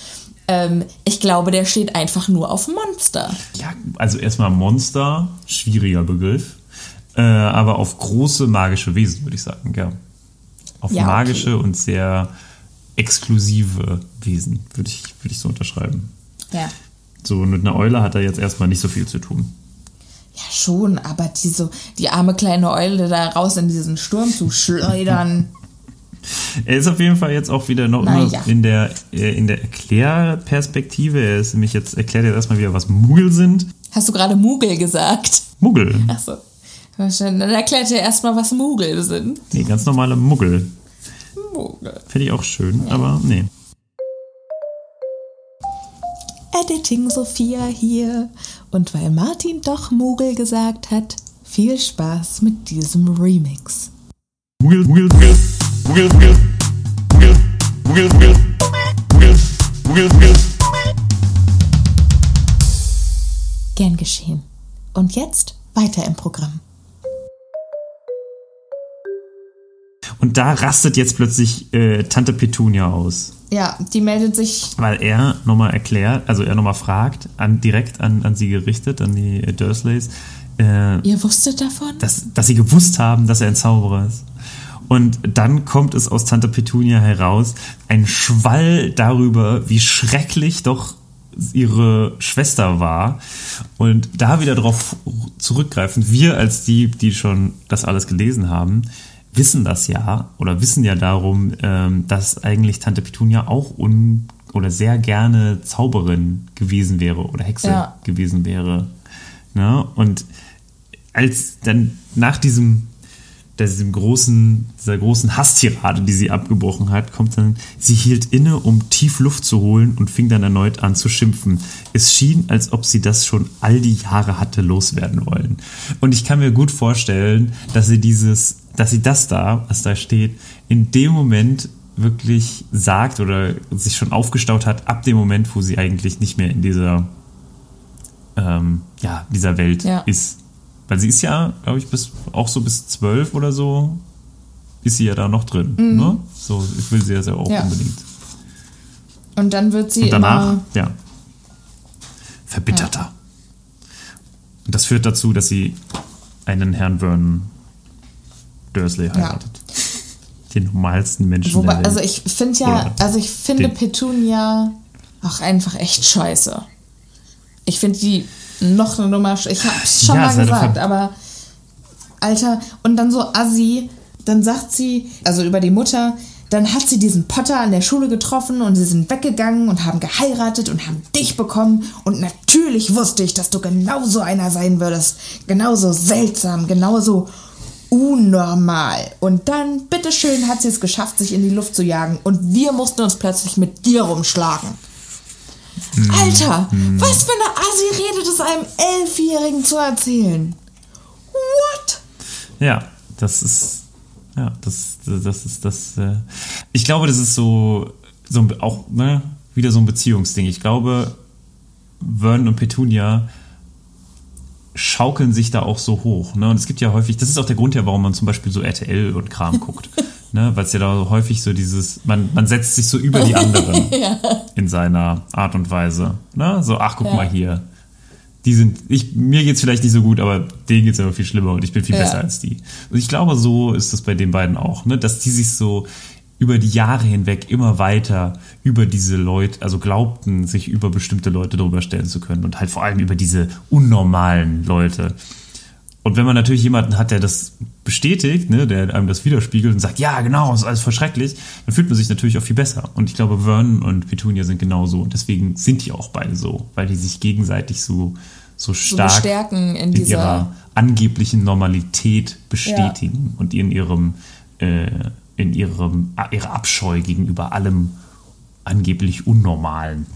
ähm, ich glaube, der steht einfach nur auf Monster. Ja, also erstmal Monster, schwieriger Begriff. Äh, aber auf große magische Wesen, würde ich sagen, ja. Auf Ja, okay. magische und sehr exklusive Wesen, würde ich, würde ich so unterschreiben. Ja. So, mit einer Eule hat er jetzt erstmal nicht so viel zu tun. Ja, schon, aber die, so, die arme kleine Eule da raus in diesen Sturm zu schleudern. <laughs> Er ist auf jeden Fall jetzt auch wieder noch Na immer ja. in der, äh, in der Erklärperspektive. Er ist nämlich jetzt, erklärt jetzt erstmal wieder, was Muggel sind. Hast du gerade Mugel gesagt? Muggel. Achso. Dann erklärt er erstmal, was Mugel sind. Nee, ganz normale Muggel. Mugel. Finde ich auch schön, aber nee. Editing Sophia hier. Und weil Martin doch Mugel gesagt hat, viel Spaß mit diesem Remix. Muggel, Muggel, Muggel. Muggel, Muggel. Muggel, Muggel, Muggel. Muggel, Muggel, Muggel. Gern geschehen. Und jetzt weiter im Programm. Und da rastet jetzt plötzlich äh, Tante Petunia aus. Ja, die meldet sich. Weil er nochmal erklärt, also er nochmal fragt, an, direkt an, an sie gerichtet, an die äh, Dursleys, äh, Ihr wusstet davon? dass, dass sie gewusst haben, dass er ein Zauberer ist. Und dann kommt es aus Tante Petunia heraus, ein Schwall darüber, wie schrecklich doch ihre Schwester war. Und da wieder darauf zurückgreifend, wir als die, die schon das alles gelesen haben, wissen das ja oder wissen ja darum, ähm, dass eigentlich Tante Petunia auch un oder sehr gerne Zauberin gewesen wäre oder Hexe Ja. gewesen wäre. Ne? Und als dann nach diesem, diesem großen, dieser großen Hasstirade, die sie abgebrochen hat, kommt dann, sie hielt inne, um tief Luft zu holen und fing dann erneut an zu schimpfen. Es schien, als ob sie das schon all die Jahre hatte loswerden wollen. Und ich kann mir gut vorstellen, dass sie dieses, dass sie das da, was da steht, in dem Moment wirklich sagt oder sich schon aufgestaut hat, ab dem Moment, wo sie eigentlich nicht mehr in dieser ähm, ja, dieser Welt Ja. ist. Weil sie ist ja, glaube ich, bis auch so bis zwölf oder so ist sie ja da noch drin. Ne? So, ich will sie ja sehr auch Mhm. Ja. unbedingt. Und dann wird sie Und danach, ja, verbitterter. Und das führt dazu, dass sie einen Herrn Vernon Dursley heiratet. Den normalsten Menschen Wobei, der Welt. also ich finde ja, also ich finde den- Petunia auch einfach echt scheiße. Ich finde die noch eine Nummer. Ich hab's schon Ja, mal gesagt, aber Alter, und dann so assi, dann sagt sie, also über die Mutter, dann hat sie diesen Potter an der Schule getroffen und sie sind weggegangen und haben geheiratet und haben dich bekommen. Und natürlich wusste ich, dass du genauso einer sein würdest. Genauso seltsam, genauso unnormal. Und dann, bitteschön, hat sie es geschafft, sich in die Luft zu jagen. Und wir mussten uns plötzlich mit dir rumschlagen. Alter, was für eine Assi-Rede das einem Elfjährigen zu erzählen. What? Ja, das ist. Ja, das, das ist das. Äh ich glaube, das ist so, so auch ne, wieder so ein Beziehungsding. Ich glaube, Vernon und Petunia schaukeln sich da auch so hoch. Ne? Und es gibt ja häufig, das ist auch der Grund ja, warum man zum Beispiel so RTL und Kram guckt. <laughs> ne? Weil es ja da häufig so dieses, man, man setzt sich so über die anderen <laughs> in seiner Art und Weise. Ne? So, ach, guck Ja. mal hier. Die sind, ich, mir geht's vielleicht nicht so gut, aber denen geht's aber viel schlimmer und ich bin viel Ja. besser als die. Und ich glaube, so ist das bei den beiden auch, ne? dass die sich so über die Jahre hinweg immer weiter über diese Leute, also glaubten, sich über bestimmte Leute drüber stellen zu können und halt vor allem über diese unnormalen Leute. Und wenn man natürlich jemanden hat, der das bestätigt, ne, der einem das widerspiegelt und sagt, ja, genau, ist alles voll schrecklich, dann fühlt man sich natürlich auch viel besser. Und ich glaube, Vernon und Petunia sind genauso. Und deswegen sind die auch beide so, weil die sich gegenseitig so, so stark bestärken in in ihrer angeblichen Normalität bestätigen und in ihrem, äh, in ihrem, ihrer Abscheu gegenüber allem angeblich Unnormalen.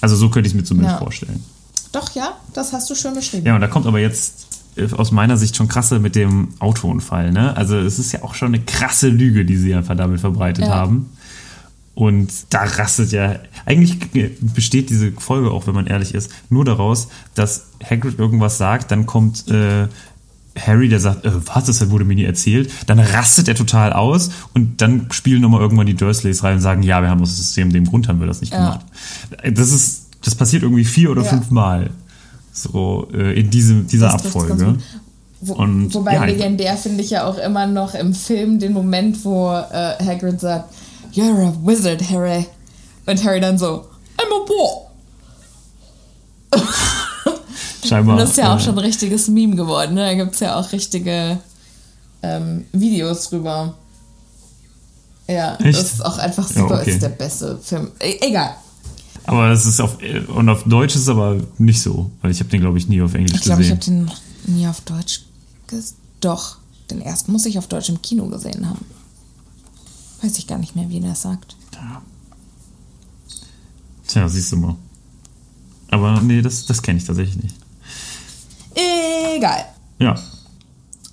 Also so könnte ich es mir zumindest Ja. vorstellen. Doch, ja, das hast du schön beschrieben. Ja, und da kommt aber jetzt äh, aus meiner Sicht schon krasse mit dem Autounfall. Ne? Also es ist ja auch schon eine krasse Lüge, die sie einfach damit verbreitet Ja. haben. Und da rastet ja, eigentlich besteht diese Folge auch, wenn man ehrlich ist, nur daraus, dass Hagrid irgendwas sagt, dann kommt äh, Harry, der sagt, äh, was, das wurde mir nie erzählt, dann rastet er total aus und dann spielen nochmal irgendwann die Dursleys rein und sagen, ja, wir haben das System, dem Grund haben wir das nicht Ja. gemacht. Das ist, das passiert irgendwie vier oder Ja. fünf Mal. So, äh, in diesem, dieser Das Abfolge. Wo, Und, wobei ja, legendär finde ich ja auch immer noch im Film den Moment, wo äh, Hagrid sagt, You're a wizard, Harry. Und Harry dann so, I'm a boy. <laughs> Scheinbar. Und das ist ja auch schon ein richtiges Meme geworden. Ne? Da gibt es ja auch richtige ähm, Videos drüber. Ja, Echt? das ist auch einfach Ja, super. okay. ist der beste Film. E egal. Aber es ist auf, und auf Deutsch ist es aber nicht so, weil ich habe den, glaube ich, nie auf Englisch Ich glaube, ich habe gesehen. den noch nie auf Deutsch ges Doch, den ersten muss ich auf Deutsch im Kino gesehen haben. Weiß ich gar nicht mehr, wie der sagt. Tja, siehst du mal. Aber nee, das, das kenne ich tatsächlich nicht. Egal. Ja.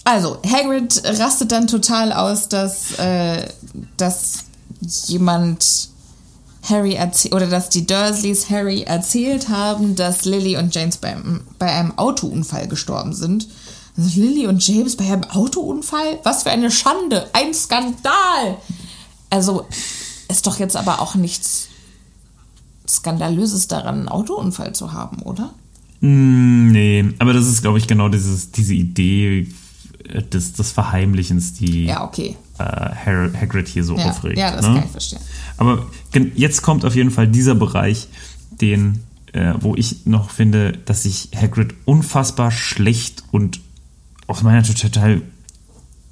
Also, Hagrid rastet dann total aus, dass, äh, dass jemand Harry erzählt, oder dass die Dursleys Harry erzählt haben, dass Lily und James beim, bei einem Autounfall gestorben sind. Also Lily und James bei einem Autounfall? Was für eine Schande! Ein Skandal! Also, ist doch jetzt aber auch nichts Skandalöses daran, einen Autounfall zu haben, oder? Mm, nee, aber das ist, glaube ich, genau dieses, diese Idee äh, des, des Verheimlichens, die Ja, okay. äh, Hagrid hier so Ja, aufregt. ja das ne? kann ich verstehen. Aber jetzt kommt auf jeden Fall dieser Bereich, den, äh, wo ich noch finde, dass sich Hagrid unfassbar schlecht und aus meiner total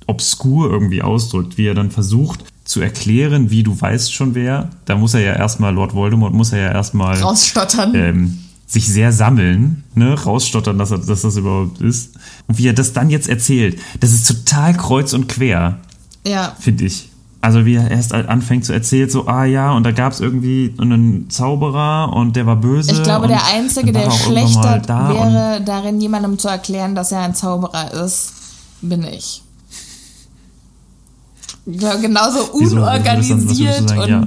obskur irgendwie ausdrückt, wie er dann versucht zu erklären, wie du weißt schon wer. Da muss er ja erstmal, Lord Voldemort muss er ja erstmal Rausstottern. ähm, sich sehr sammeln, ne, rausstottern, dass, er, dass das überhaupt ist. Und wie er das dann jetzt erzählt, das ist total kreuz und quer ja, finde ich. Also wie er erst anfängt zu erzählen, so, ah ja, und da gab es irgendwie einen Zauberer und der war böse. Ich glaube, und der Einzige, der er schlechter da und- wäre, darin jemandem zu erklären, dass er ein Zauberer ist, bin ich. Ja, genauso Wieso? Unorganisiert sagen? Ja.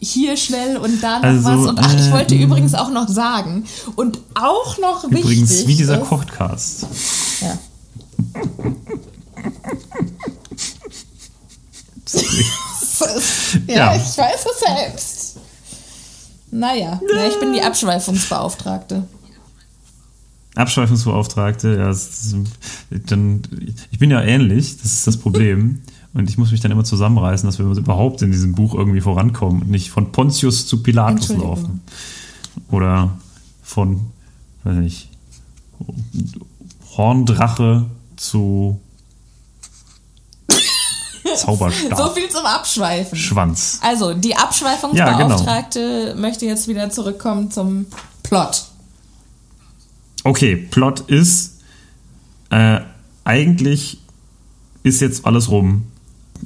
Hier schnell und da noch Also, was. Und ach, ich wollte ähm, übrigens auch noch sagen und auch noch Übrigens, wichtig wie dieser ist. Ja. <laughs> ja, Ja. ich weiß es selbst. Naja, ja, ich bin die Abschweifungsbeauftragte. Abschweifungsbeauftragte, ja, ist, dann, ich bin ja ähnlich, das ist das Problem. <laughs> Und ich muss mich dann immer zusammenreißen, dass wir überhaupt in diesem Buch irgendwie vorankommen und nicht von Pontius zu Pilatus laufen. Oder von, weiß nicht, Horndrache zu <laughs> Zauberstab. So viel zum Abschweifen. Schwanz. Also, die Ja, Abschweifungsbeauftragte möchte jetzt wieder zurückkommen zum Plot. Okay, Plot ist, äh, eigentlich ist jetzt alles rum.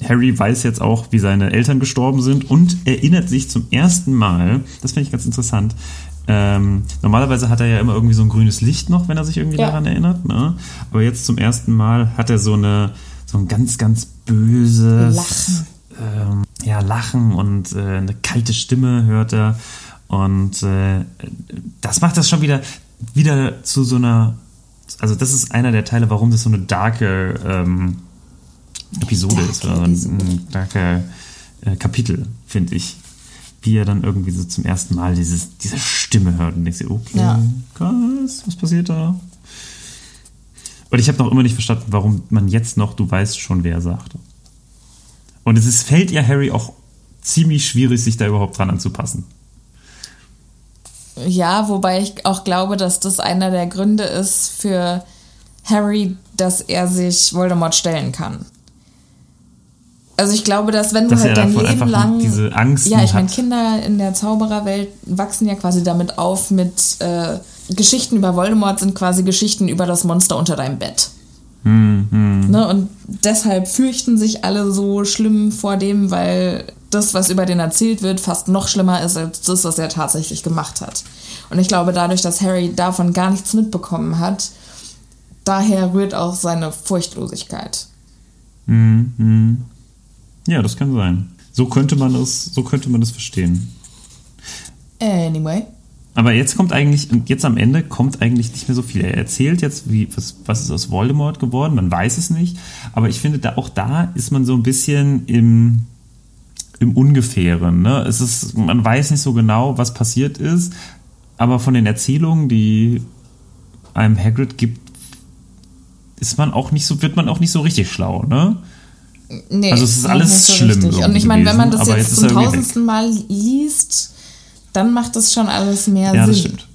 Harry weiß jetzt auch, wie seine Eltern gestorben sind und erinnert sich zum ersten Mal, das finde ich ganz interessant, ähm, normalerweise hat er ja immer irgendwie so ein grünes Licht noch, wenn er sich irgendwie Ja. daran erinnert. Ne? Aber jetzt zum ersten Mal hat er so eine so ein ganz, ganz böses Lachen. Ähm, ja, Lachen und äh, eine kalte Stimme hört er. Und äh, das macht das schon wieder, wieder zu so einer. Also, das ist einer der Teile, warum das so eine darke ähm, Episode Darke ist. Oder so ein, darker äh, Kapitel, finde ich. Wie er dann irgendwie so zum ersten Mal dieses, diese Stimme hört und denkt sich, okay, Ja. krass, was passiert da? Und ich habe noch immer nicht verstanden, warum man jetzt noch, du weißt schon, wer sagte. Und es ist, fällt ja Harry auch ziemlich schwierig, sich da überhaupt dran anzupassen. Ja, wobei ich auch glaube, dass das einer der Gründe ist für Harry, dass er sich Voldemort stellen kann. Also ich glaube, dass wenn du Dass halt dein Leben lang diese Angst ja, ich meine Kinder in der Zaubererwelt wachsen ja quasi damit auf mit äh, Geschichten über Voldemort sind quasi Geschichten über das Monster unter deinem Bett. Hm, Ne, und deshalb fürchten sich alle so schlimm vor dem, weil das, was über den erzählt wird, fast noch schlimmer ist als das, was er tatsächlich gemacht hat. Und ich glaube, dadurch, dass Harry davon gar nichts mitbekommen hat, daher rührt auch seine Furchtlosigkeit. Ja, das kann sein. So könnte man es, so könnte man es verstehen. Anyway. Aber jetzt kommt eigentlich, jetzt am Ende kommt eigentlich nicht mehr so viel. Er erzählt jetzt, wie, was, was ist aus Voldemort geworden, man weiß es nicht. Aber ich finde, da, auch da ist man so ein bisschen im, im Ungefähren. Ne? Es ist, man weiß nicht so genau, was passiert ist, aber von den Erzählungen, die einem Hagrid gibt, ist man auch nicht so, wird man auch nicht so richtig schlau, ne? Nee, Also es ist alles so schlimm. Und ich meine, wenn man das jetzt jetzt zum tausendsten Mal liest, dann macht das schon alles mehr Ja, Sinn. das stimmt.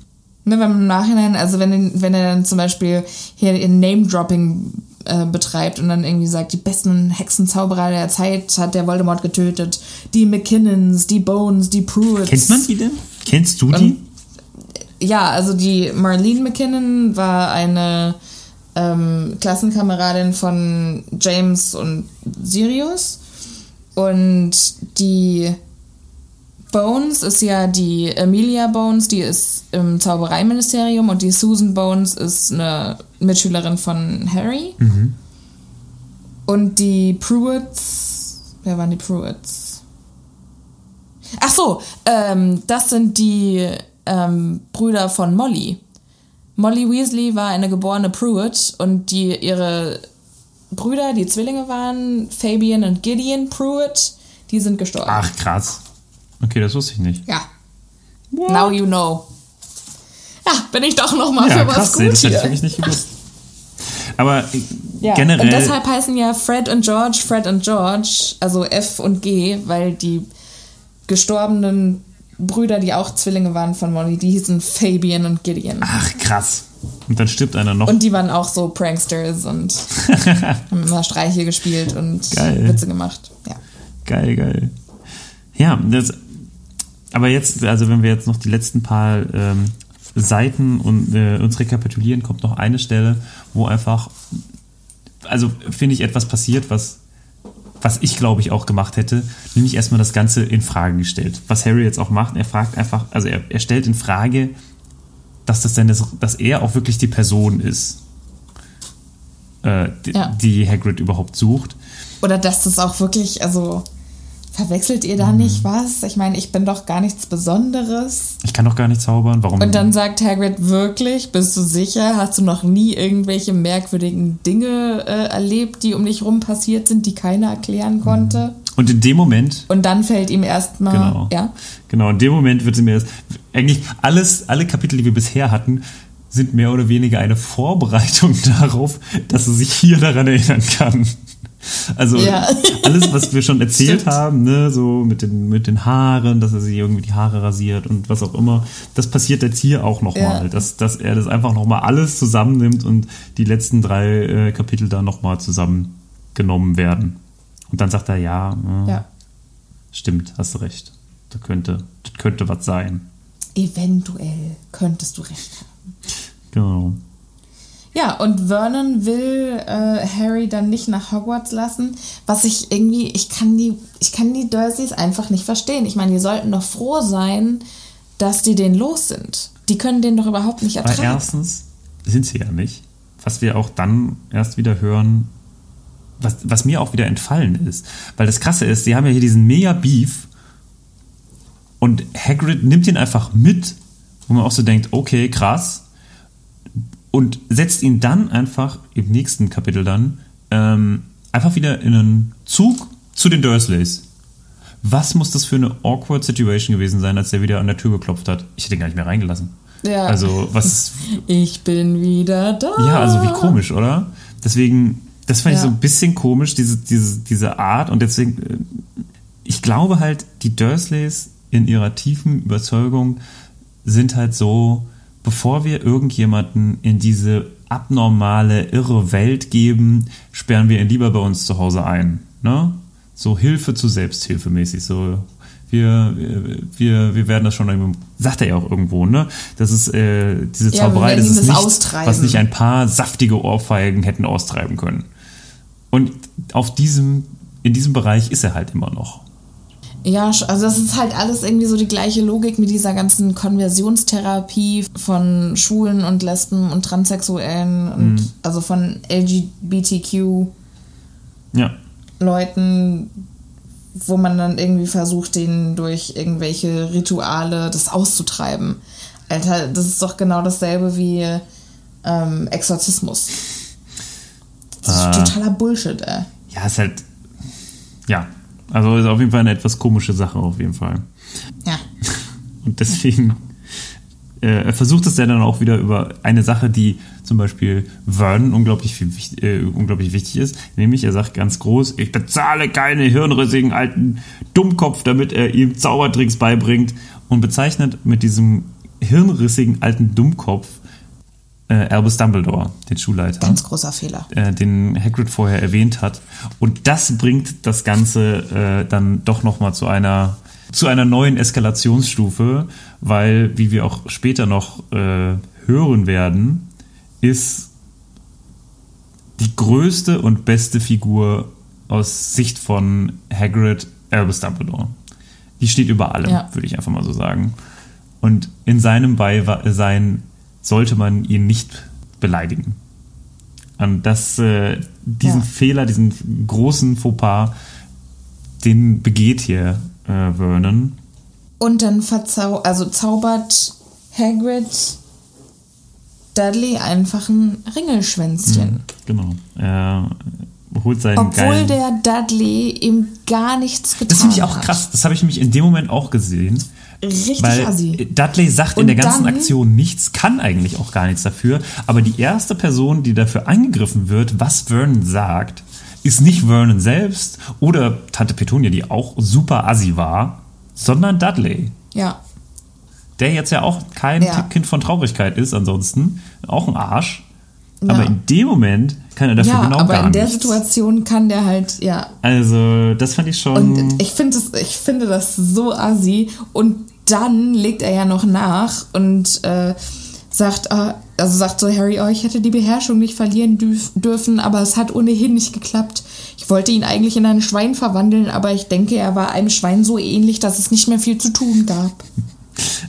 Ne, wenn man im Nachhinein, also wenn, wenn er dann zum Beispiel hier in Name-Dropping äh, betreibt und dann irgendwie sagt, die besten Hexenzauberer der Zeit hat der Voldemort getötet, die McKinnons, die Bones, die Pruitts. Kennt man die denn? Kennst du die? Ja, also die Marlene McKinnon war eine ähm, Klassenkameradin von James und Sirius. Und die Bones ist ja die Amelia Bones, die ist im Zaubereiministerium und die Susan Bones ist eine Mitschülerin von Harry. Und die Pruitts, wer waren die Pruitts? Ach so, ähm, das sind die ähm, Brüder von Molly. Molly Weasley war eine geborene Pruitt und die ihre Brüder, die Zwillinge waren, Fabian und Gideon Pruitt, die sind gestorben. Ach, krass. Okay, das wusste ich nicht. Ja. Now you know. Ja, bin ich doch noch mal Ja, für was krass, gut nee, das hätte ich wirklich nicht gewusst. Aber äh, Ja. generell. Und deshalb heißen ja Fred und George Fred und George, also F und G, weil die gestorbenen Brüder, die auch Zwillinge waren von Molly, die hießen Fabian und Gideon. ach, krass. Und dann stirbt einer noch. Und die waren auch so Pranksters und <laughs> haben immer Streiche gespielt und Geil. Witze gemacht. Ja. Geil, geil. Ja, das, aber jetzt, also wenn wir jetzt noch die letzten paar ähm, Seiten und äh, uns rekapitulieren, kommt noch eine Stelle, wo einfach, also finde ich etwas passiert, was, was ich glaube ich auch gemacht hätte, nämlich erstmal das Ganze in Frage gestellt. Was Harry jetzt auch macht, er fragt einfach, also er, er stellt in Frage, dass das denn das, dass er auch wirklich die Person ist, äh, die, Ja. die Hagrid überhaupt sucht. Oder dass das auch wirklich, also verwechselt ihr da nicht was? Ich meine, ich bin doch gar nichts Besonderes. Ich kann doch gar nicht zaubern. Warum? Und dann sagt Hagrid wirklich, bist du sicher? Hast du noch nie irgendwelche merkwürdigen Dinge äh, erlebt, die um dich rum passiert sind, die keiner erklären konnte? Und in dem Moment, Und dann fällt ihm erstmal, genau, ja, genau, in dem Moment wird sie mir das, eigentlich alles, alle Kapitel, die wir bisher hatten, sind mehr oder weniger eine Vorbereitung <laughs> darauf, dass er sich hier daran erinnern kann. Also Ja. <laughs> alles, was wir schon erzählt Stimmt. haben, ne, so mit den, mit den Haaren, dass er sich irgendwie die Haare rasiert und was auch immer, das passiert jetzt hier auch nochmal, Ja. dass, dass er das einfach nochmal alles zusammennimmt und die letzten drei äh, Kapitel da nochmal zusammengenommen werden. Und dann sagt er, ja, äh, Ja. stimmt, hast du recht. Da könnte, das könnte was sein. Eventuell könntest du recht haben. Genau. Ja, und Vernon will äh, Harry dann nicht nach Hogwarts lassen, was ich irgendwie, ich kann die, ich kann die Dursleys einfach nicht verstehen. Ich meine, die sollten doch froh sein, dass die den los sind. Die können den doch überhaupt nicht ertragen. erstens sind sie ja nicht. Was wir auch dann erst wieder hören, was, was mir auch wieder entfallen ist. Weil das Krasse ist, sie haben ja hier diesen mega Beef und Hagrid nimmt ihn einfach mit, wo man auch so denkt, okay, krass. Und setzt ihn dann einfach im nächsten Kapitel dann ähm, einfach wieder in einen Zug zu den Dursleys. Was muss das für eine awkward Situation gewesen sein, als der wieder an der Tür geklopft hat? Ich hätte ihn gar nicht mehr reingelassen. Ja. Also, was <laughs> Ich bin wieder da. ja, also wie komisch, oder? Deswegen, das fand ich Ja. so ein bisschen komisch, diese, diese, diese Art. Und deswegen, äh, ich glaube halt, die Dursleys in ihrer tiefen Überzeugung sind halt so, bevor wir irgendjemanden in diese abnormale, irre Welt geben, sperren wir ihn lieber bei uns zu Hause ein. Ne? So Hilfe zu Selbsthilfe mäßig. So, wir, wir, wir werden das schon irgendwie, sagt er ja auch irgendwo, ne? Das ist äh, diese Ja, Zauberei, werden das ist nichts, was nicht ein paar saftige Ohrfeigen hätten austreiben können. Und auf diesem, in diesem Bereich ist er halt immer noch. Ja, also das ist halt alles irgendwie so die gleiche Logik mit dieser ganzen Konversionstherapie von Schwulen und Lesben und Transsexuellen und Mhm. also von LGBTQ-Leuten, Ja. wo man dann irgendwie versucht, denen durch irgendwelche Rituale das auszutreiben. Alter, das ist doch genau dasselbe wie ähm, Exorzismus. Das ist Ah. totaler Bullshit, ey. Ja, ist halt. Ja. Also ist auf jeden Fall eine etwas komische Sache, auf jeden Fall. Ja. <laughs> Und deswegen äh, er versucht es ja dann auch wieder über eine Sache, die zum Beispiel Vernon unglaublich, viel, äh, unglaublich wichtig ist. Nämlich, er sagt ganz groß, ich bezahle keine hirnrissigen alten Dummkopf, damit er ihm Zaubertricks beibringt. Und bezeichnet mit diesem hirnrissigen alten Dummkopf äh, Albus Dumbledore, den Schulleiter Ganz großer Fehler. äh, den Hagrid vorher erwähnt hat. Und das bringt das Ganze äh, dann doch nochmal zu einer, zu einer neuen Eskalationsstufe, weil, wie wir auch später noch äh, hören werden, ist die größte und beste Figur aus Sicht von Hagrid Albus Dumbledore. Die steht über allem, Ja. würde ich einfach mal so sagen. Und in seinem Beisein sollte man ihn nicht beleidigen. Und das, äh, diesen Ja. Fehler, diesen großen Fauxpas, den begeht hier äh, Vernon. Und dann verzau also zaubert Hagrid Dudley einfach ein Ringelschwänzchen. Genau. Er holt seinen Obwohl der Dudley ihm gar nichts getan das finde ich auch hat. krass. Das habe ich nämlich in dem Moment auch gesehen. Richtig Weil assi. Dudley sagt in Und der ganzen dann- Aktion nichts, kann eigentlich auch gar nichts dafür. Aber die erste Person, die dafür angegriffen wird, was Vernon sagt, ist nicht Vernon selbst oder Tante Petunia, die auch super assi war, sondern Dudley. Ja. Der jetzt ja auch kein Ja. Kind von Traurigkeit ist, ansonsten auch ein Arsch. Ja. Aber in dem Moment kann er dafür Ja, genau aber gar in der nichts. Situation kann der halt, ja. Also, das fand ich schon. Und ich finde das, ich finde das so assi. Und dann legt er ja noch nach und äh, sagt, äh, also sagt so Harry, oh, ich hätte die Beherrschung nicht verlieren dürf, dürfen, aber es hat ohnehin nicht geklappt. Ich wollte ihn eigentlich in ein Schwein verwandeln, aber ich denke, er war einem Schwein so ähnlich, dass es nicht mehr viel zu tun gab.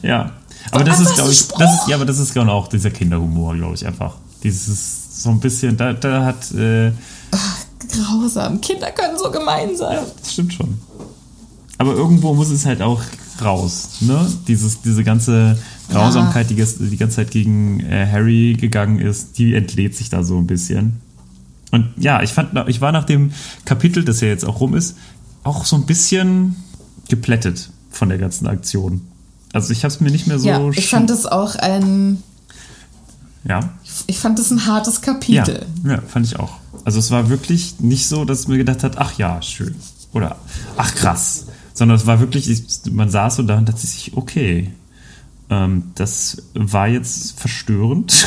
Ja. Aber das einfach ist, glaube ich, das ist, ja, aber das ist genau auch dieser Kinderhumor, glaube ich, einfach. Dieses so ein bisschen, da, da hat, äh, Grausam. Kinder können so gemein sein. das stimmt schon. Aber irgendwo muss es halt auch raus, ne? Dieses, diese ganze Grausamkeit, die, ges- die ganze Zeit gegen äh, Harry gegangen ist, die entlädt sich da so ein bisschen. Und ja, ich fand, ich war nach dem Kapitel, das ja jetzt auch rum ist, auch so ein bisschen geplättet von der ganzen Aktion. Also ich habe es mir nicht mehr so. ja, ich fand es auch ein, ja. ich fand es ein hartes Ja, Kapitel. ja, fand ich auch. Also es war wirklich nicht so, dass mir gedacht hat, ach ja, schön. Oder ach krass. Sondern es war wirklich, ich, man saß so da und dachte sich, okay, ähm, das war jetzt verstörend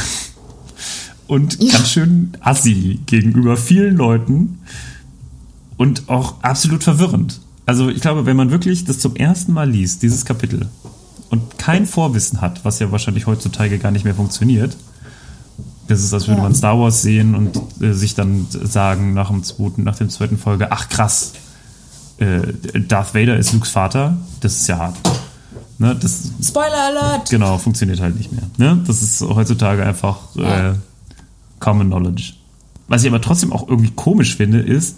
<laughs> und Ja. ganz schön assi gegenüber vielen Leuten. und auch absolut verwirrend. Also ich glaube, wenn man wirklich das zum ersten Mal liest, dieses Kapitel, und kein Vorwissen hat, was ja wahrscheinlich heutzutage gar nicht mehr funktioniert, das ist, als würde Ja. man Star Wars sehen und äh, sich dann sagen nach dem zweiten, nach dem zweiten Folge, ach krass, äh, Darth Vader ist Lukes Vater, das ist ja hart. Ne, das Spoiler Alert! genau funktioniert halt nicht mehr. Ne? Das ist heutzutage einfach Ja. äh, Common Knowledge. Was ich aber trotzdem auch irgendwie komisch finde, ist,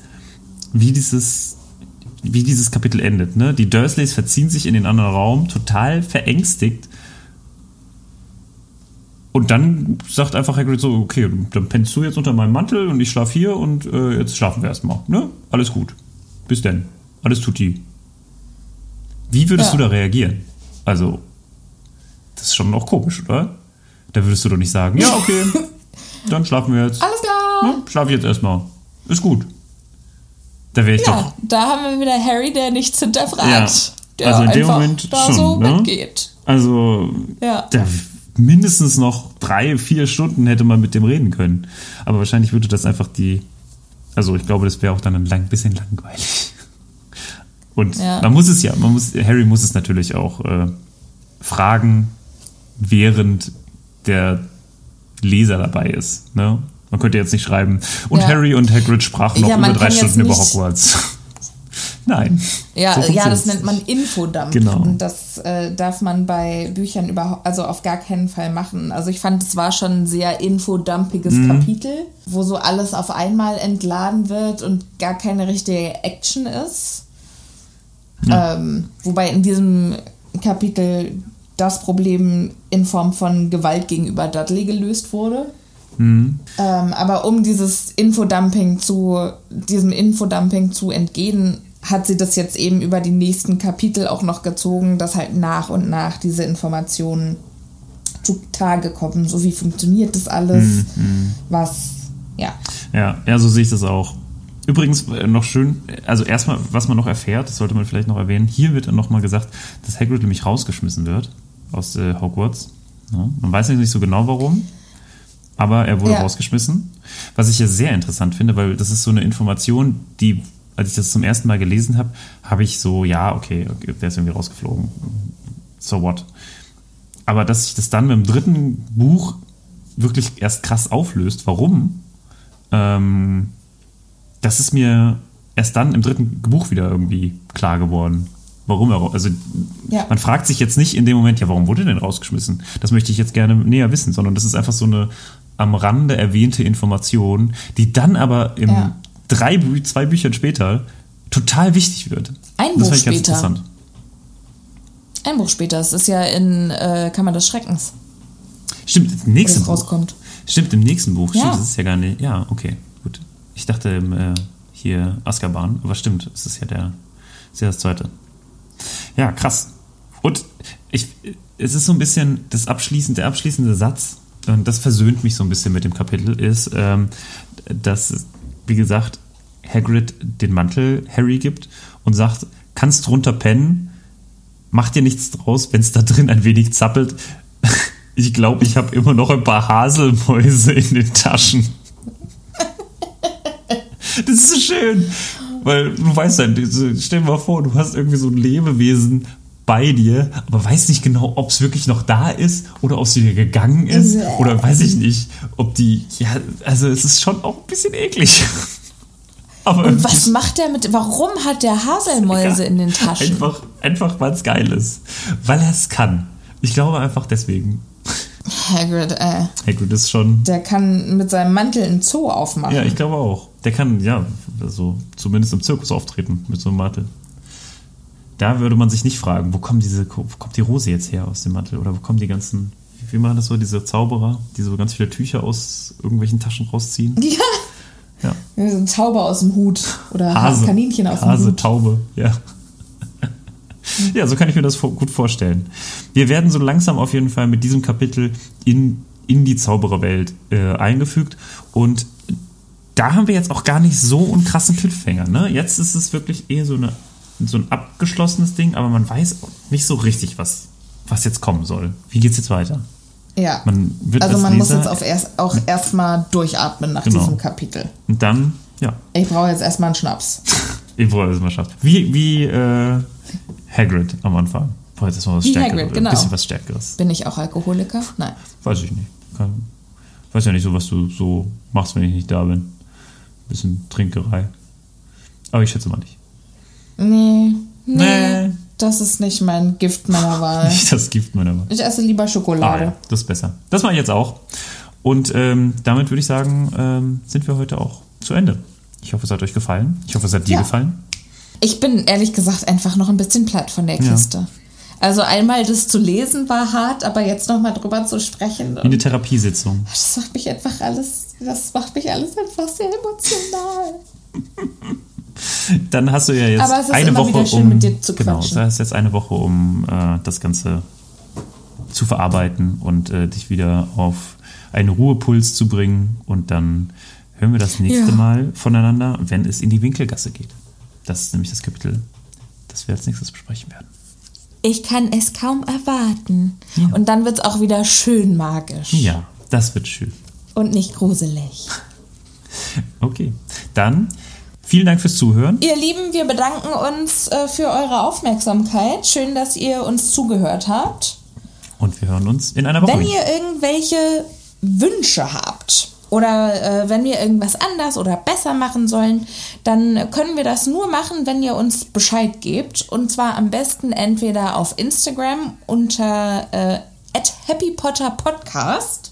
wie dieses, wie dieses Kapitel endet. Ne? Die Dursleys verziehen sich in den anderen Raum, total verängstigt. Und dann sagt einfach Hagrid so, okay, dann pennst du jetzt unter meinem Mantel und ich schlaf hier und äh, jetzt schlafen wir erstmal. Ne? Alles gut. Bis denn. Alles tutti. Wie würdest Ja. du da reagieren? Also, das ist schon auch komisch, oder? Da würdest du doch nicht sagen, ja, okay, <laughs> dann schlafen wir jetzt. Alles klar! Ne? Schlaf ich jetzt erstmal. Ist gut. Da wäre ich Ja, doch. da haben wir wieder Harry, der nichts hinterfragt. Ja, Der also in dem Moment da schon, so ne? mitgeht. Also, Ja. da mindestens noch drei, vier Stunden hätte man mit dem reden können. Aber wahrscheinlich würde das einfach die. Also, ich glaube, das wäre auch dann ein lang, bisschen langweilig. Und Ja. man muss es ja, man muss, Harry muss es natürlich auch äh, fragen, während der Leser dabei ist. Ne? Man könnte jetzt nicht schreiben. Und Ja. Harry und Hagrid sprachen noch Ja, über drei Stunden über Hogwarts. Nein. Ja, So ja, das nennt man. Infodump. Genau. Und das äh, darf man bei Büchern überhaupt, also auf gar keinen Fall machen. Also ich fand, es war schon ein sehr infodumpiges Mhm. Kapitel, wo so alles auf einmal entladen wird und gar keine richtige Action ist. Ähm, wobei in diesem Kapitel das Problem in Form von Gewalt gegenüber Dudley gelöst wurde. Ähm, aber um dieses Infodumping zu, diesem Infodumping zu entgehen, hat sie das jetzt eben über die nächsten Kapitel auch noch gezogen, dass halt nach und nach diese Informationen zutage kommen. So wie funktioniert das alles? Was, ja. Ja, ja, so sehe ich das auch. Übrigens äh, noch schön, also erstmal, was man noch erfährt, das sollte man vielleicht noch erwähnen, hier wird dann nochmal gesagt, dass Hagrid nämlich rausgeschmissen wird aus äh, Hogwarts. Ja, man weiß nicht so genau warum, aber er wurde Ja. rausgeschmissen. Was ich ja sehr interessant finde, weil das ist so eine Information, die, als ich das zum ersten Mal gelesen habe, habe ich so, ja, okay, okay, der ist irgendwie rausgeflogen. So what? Aber dass sich das dann mit dem dritten Buch wirklich erst krass auflöst, warum, ähm, das ist mir erst dann im dritten Buch wieder irgendwie klar geworden. Warum er, also Ja. man fragt sich jetzt nicht in dem Moment, ja, warum wurde er denn rausgeschmissen? Das möchte ich jetzt gerne näher wissen, sondern das ist einfach so eine am Rande erwähnte Information, die dann aber im Ja. Drei, zwei Büchern später total wichtig wird. Ein das Buch fand ich ganz später. interessant. Ein Buch später, es ist ja in äh, Kammer des Schreckens, Stimmt, im nächsten Buch. rauskommt. Stimmt, im nächsten Buch. Ja. Stimmt, das ist ja gar nicht. Ja, okay, gut. Ich dachte im, äh, hier Azkaban, aber stimmt, es ist ja der, ist ja das zweite. Ja, krass. Und ich, es ist so ein bisschen das abschließende, der abschließende Satz, und das versöhnt mich so ein bisschen mit dem Kapitel, ist, ähm, dass, wie gesagt, Hagrid den Mantel Harry gibt und sagt, kannst drunter pennen, mach dir nichts draus, wenn es da drin ein wenig zappelt. <laughs> Ich glaube, ich habe immer noch ein paar Haselmäuse in den Taschen. <laughs> Das ist so schön. Weil du weißt ja, stell dir mal vor, du hast irgendwie so ein Lebewesen bei dir, aber weißt nicht genau, ob es wirklich noch da ist oder ob sie dir gegangen ist oder weiß ich nicht, ob die, ja, also es ist schon auch ein bisschen eklig. <laughs> Aber Und was macht der mit, warum hat der Haselmäuse in den Taschen? Einfach, einfach weil es geil ist. Weil er es kann. Ich glaube einfach deswegen. Hagrid, äh, Hagrid ist schon. der kann mit seinem Mantel einen Zoo aufmachen. Ja, ich glaube auch. Der kann, ja, also zumindest im Zirkus auftreten mit so einem Mantel. Da würde man sich nicht fragen, wo kommt diese, wo kommt die Rose jetzt her aus dem Mantel? Oder wo kommen die ganzen, wie, machen das so, diese Zauberer, die so ganz viele Tücher aus irgendwelchen Taschen rausziehen? <laughs> Ja. Ja. Ja, So ein Zauber aus dem Hut. Oder Hase. Kaninchen aus dem Hase, Hut. Taube, ja. <laughs> ja, so kann ich mir das gut vorstellen. Wir werden so langsam auf jeden Fall mit diesem Kapitel in, in die Zaubererwelt äh, eingefügt und da haben wir jetzt auch gar nicht so einen krassen Cliffhanger. Ne? Jetzt ist es wirklich eher so, eine, so ein abgeschlossenes Ding, aber man weiß nicht so richtig, was, was jetzt kommen soll. Wie geht's jetzt weiter? Ja. Man wird also als man muss Leser- jetzt auf erst, auch erstmal durchatmen nach Genau. diesem Kapitel. Und dann, ja, Ich brauche jetzt erstmal einen Schnaps. <laughs> Impro-Meisterschaft. Wie, wie äh, Hagrid am Anfang. Boah, das war was Wie Stärkeres. Hagrid, genau. Ein bisschen was Stärkeres. Bin ich auch Alkoholiker? Nein. Weiß ich nicht. Kann, weiß ja nicht so, was du so machst, wenn ich nicht da bin. Ein bisschen Trinkerei. Aber ich schätze mal nicht. Nee. Nee. Nee. Das ist nicht mein Gift meiner <laughs> Wahl. Nicht das Gift meiner Wahl. Ich esse lieber Ah, Schokolade. ja, das ist besser. Das mache ich jetzt auch. Und ähm, damit würde ich sagen, ähm, sind wir heute auch zu Ende. Ich hoffe, es hat euch gefallen. Ich hoffe, es hat dir Ja. gefallen. Ich bin ehrlich gesagt einfach noch ein bisschen platt von der Ja. Kiste. Also einmal das zu lesen war hart, aber jetzt noch mal drüber zu sprechen, Wie eine Therapiesitzung. das macht mich einfach alles, das macht mich alles einfach sehr emotional. <laughs> Dann hast du ja jetzt Aber es ist eine immer Woche, wieder schön, um mit dir zu genau, quatschen. du hast jetzt eine Woche, um äh, das Ganze zu verarbeiten und äh, dich wieder auf einen Ruhepuls zu bringen. Und dann hören wir das nächste Ja. Mal voneinander, wenn es in die Winkelgasse geht. Das ist nämlich das Kapitel, das wir als nächstes besprechen werden. Ich kann es kaum erwarten. Ja. Und dann wird es auch wieder schön magisch Ja, das wird schön. und nicht gruselig. <laughs> Okay, dann vielen Dank fürs Zuhören. Ihr Lieben, wir bedanken uns äh, für eure Aufmerksamkeit. Schön, dass ihr uns zugehört habt. Und wir hören uns in einer Woche. Wenn ihr irgendwelche Wünsche habt oder äh, wenn wir irgendwas anders oder besser machen sollen, dann können wir das nur machen, wenn ihr uns Bescheid gebt. Und zwar am besten entweder auf Instagram unter äh, @happypotterpodcast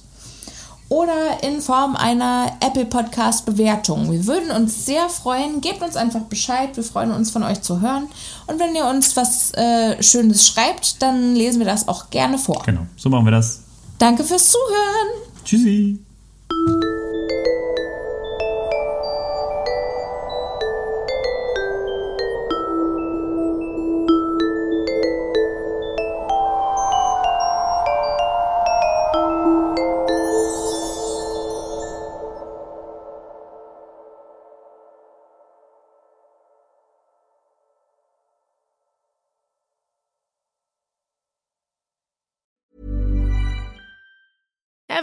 oder in Form einer Apple Podcast Bewertung. Wir würden uns sehr freuen. Gebt uns einfach Bescheid. Wir freuen uns von euch zu hören. Und wenn ihr uns was äh, Schönes schreibt, dann lesen wir das auch gerne vor. Genau, so machen wir das. Danke fürs Zuhören. Tschüssi.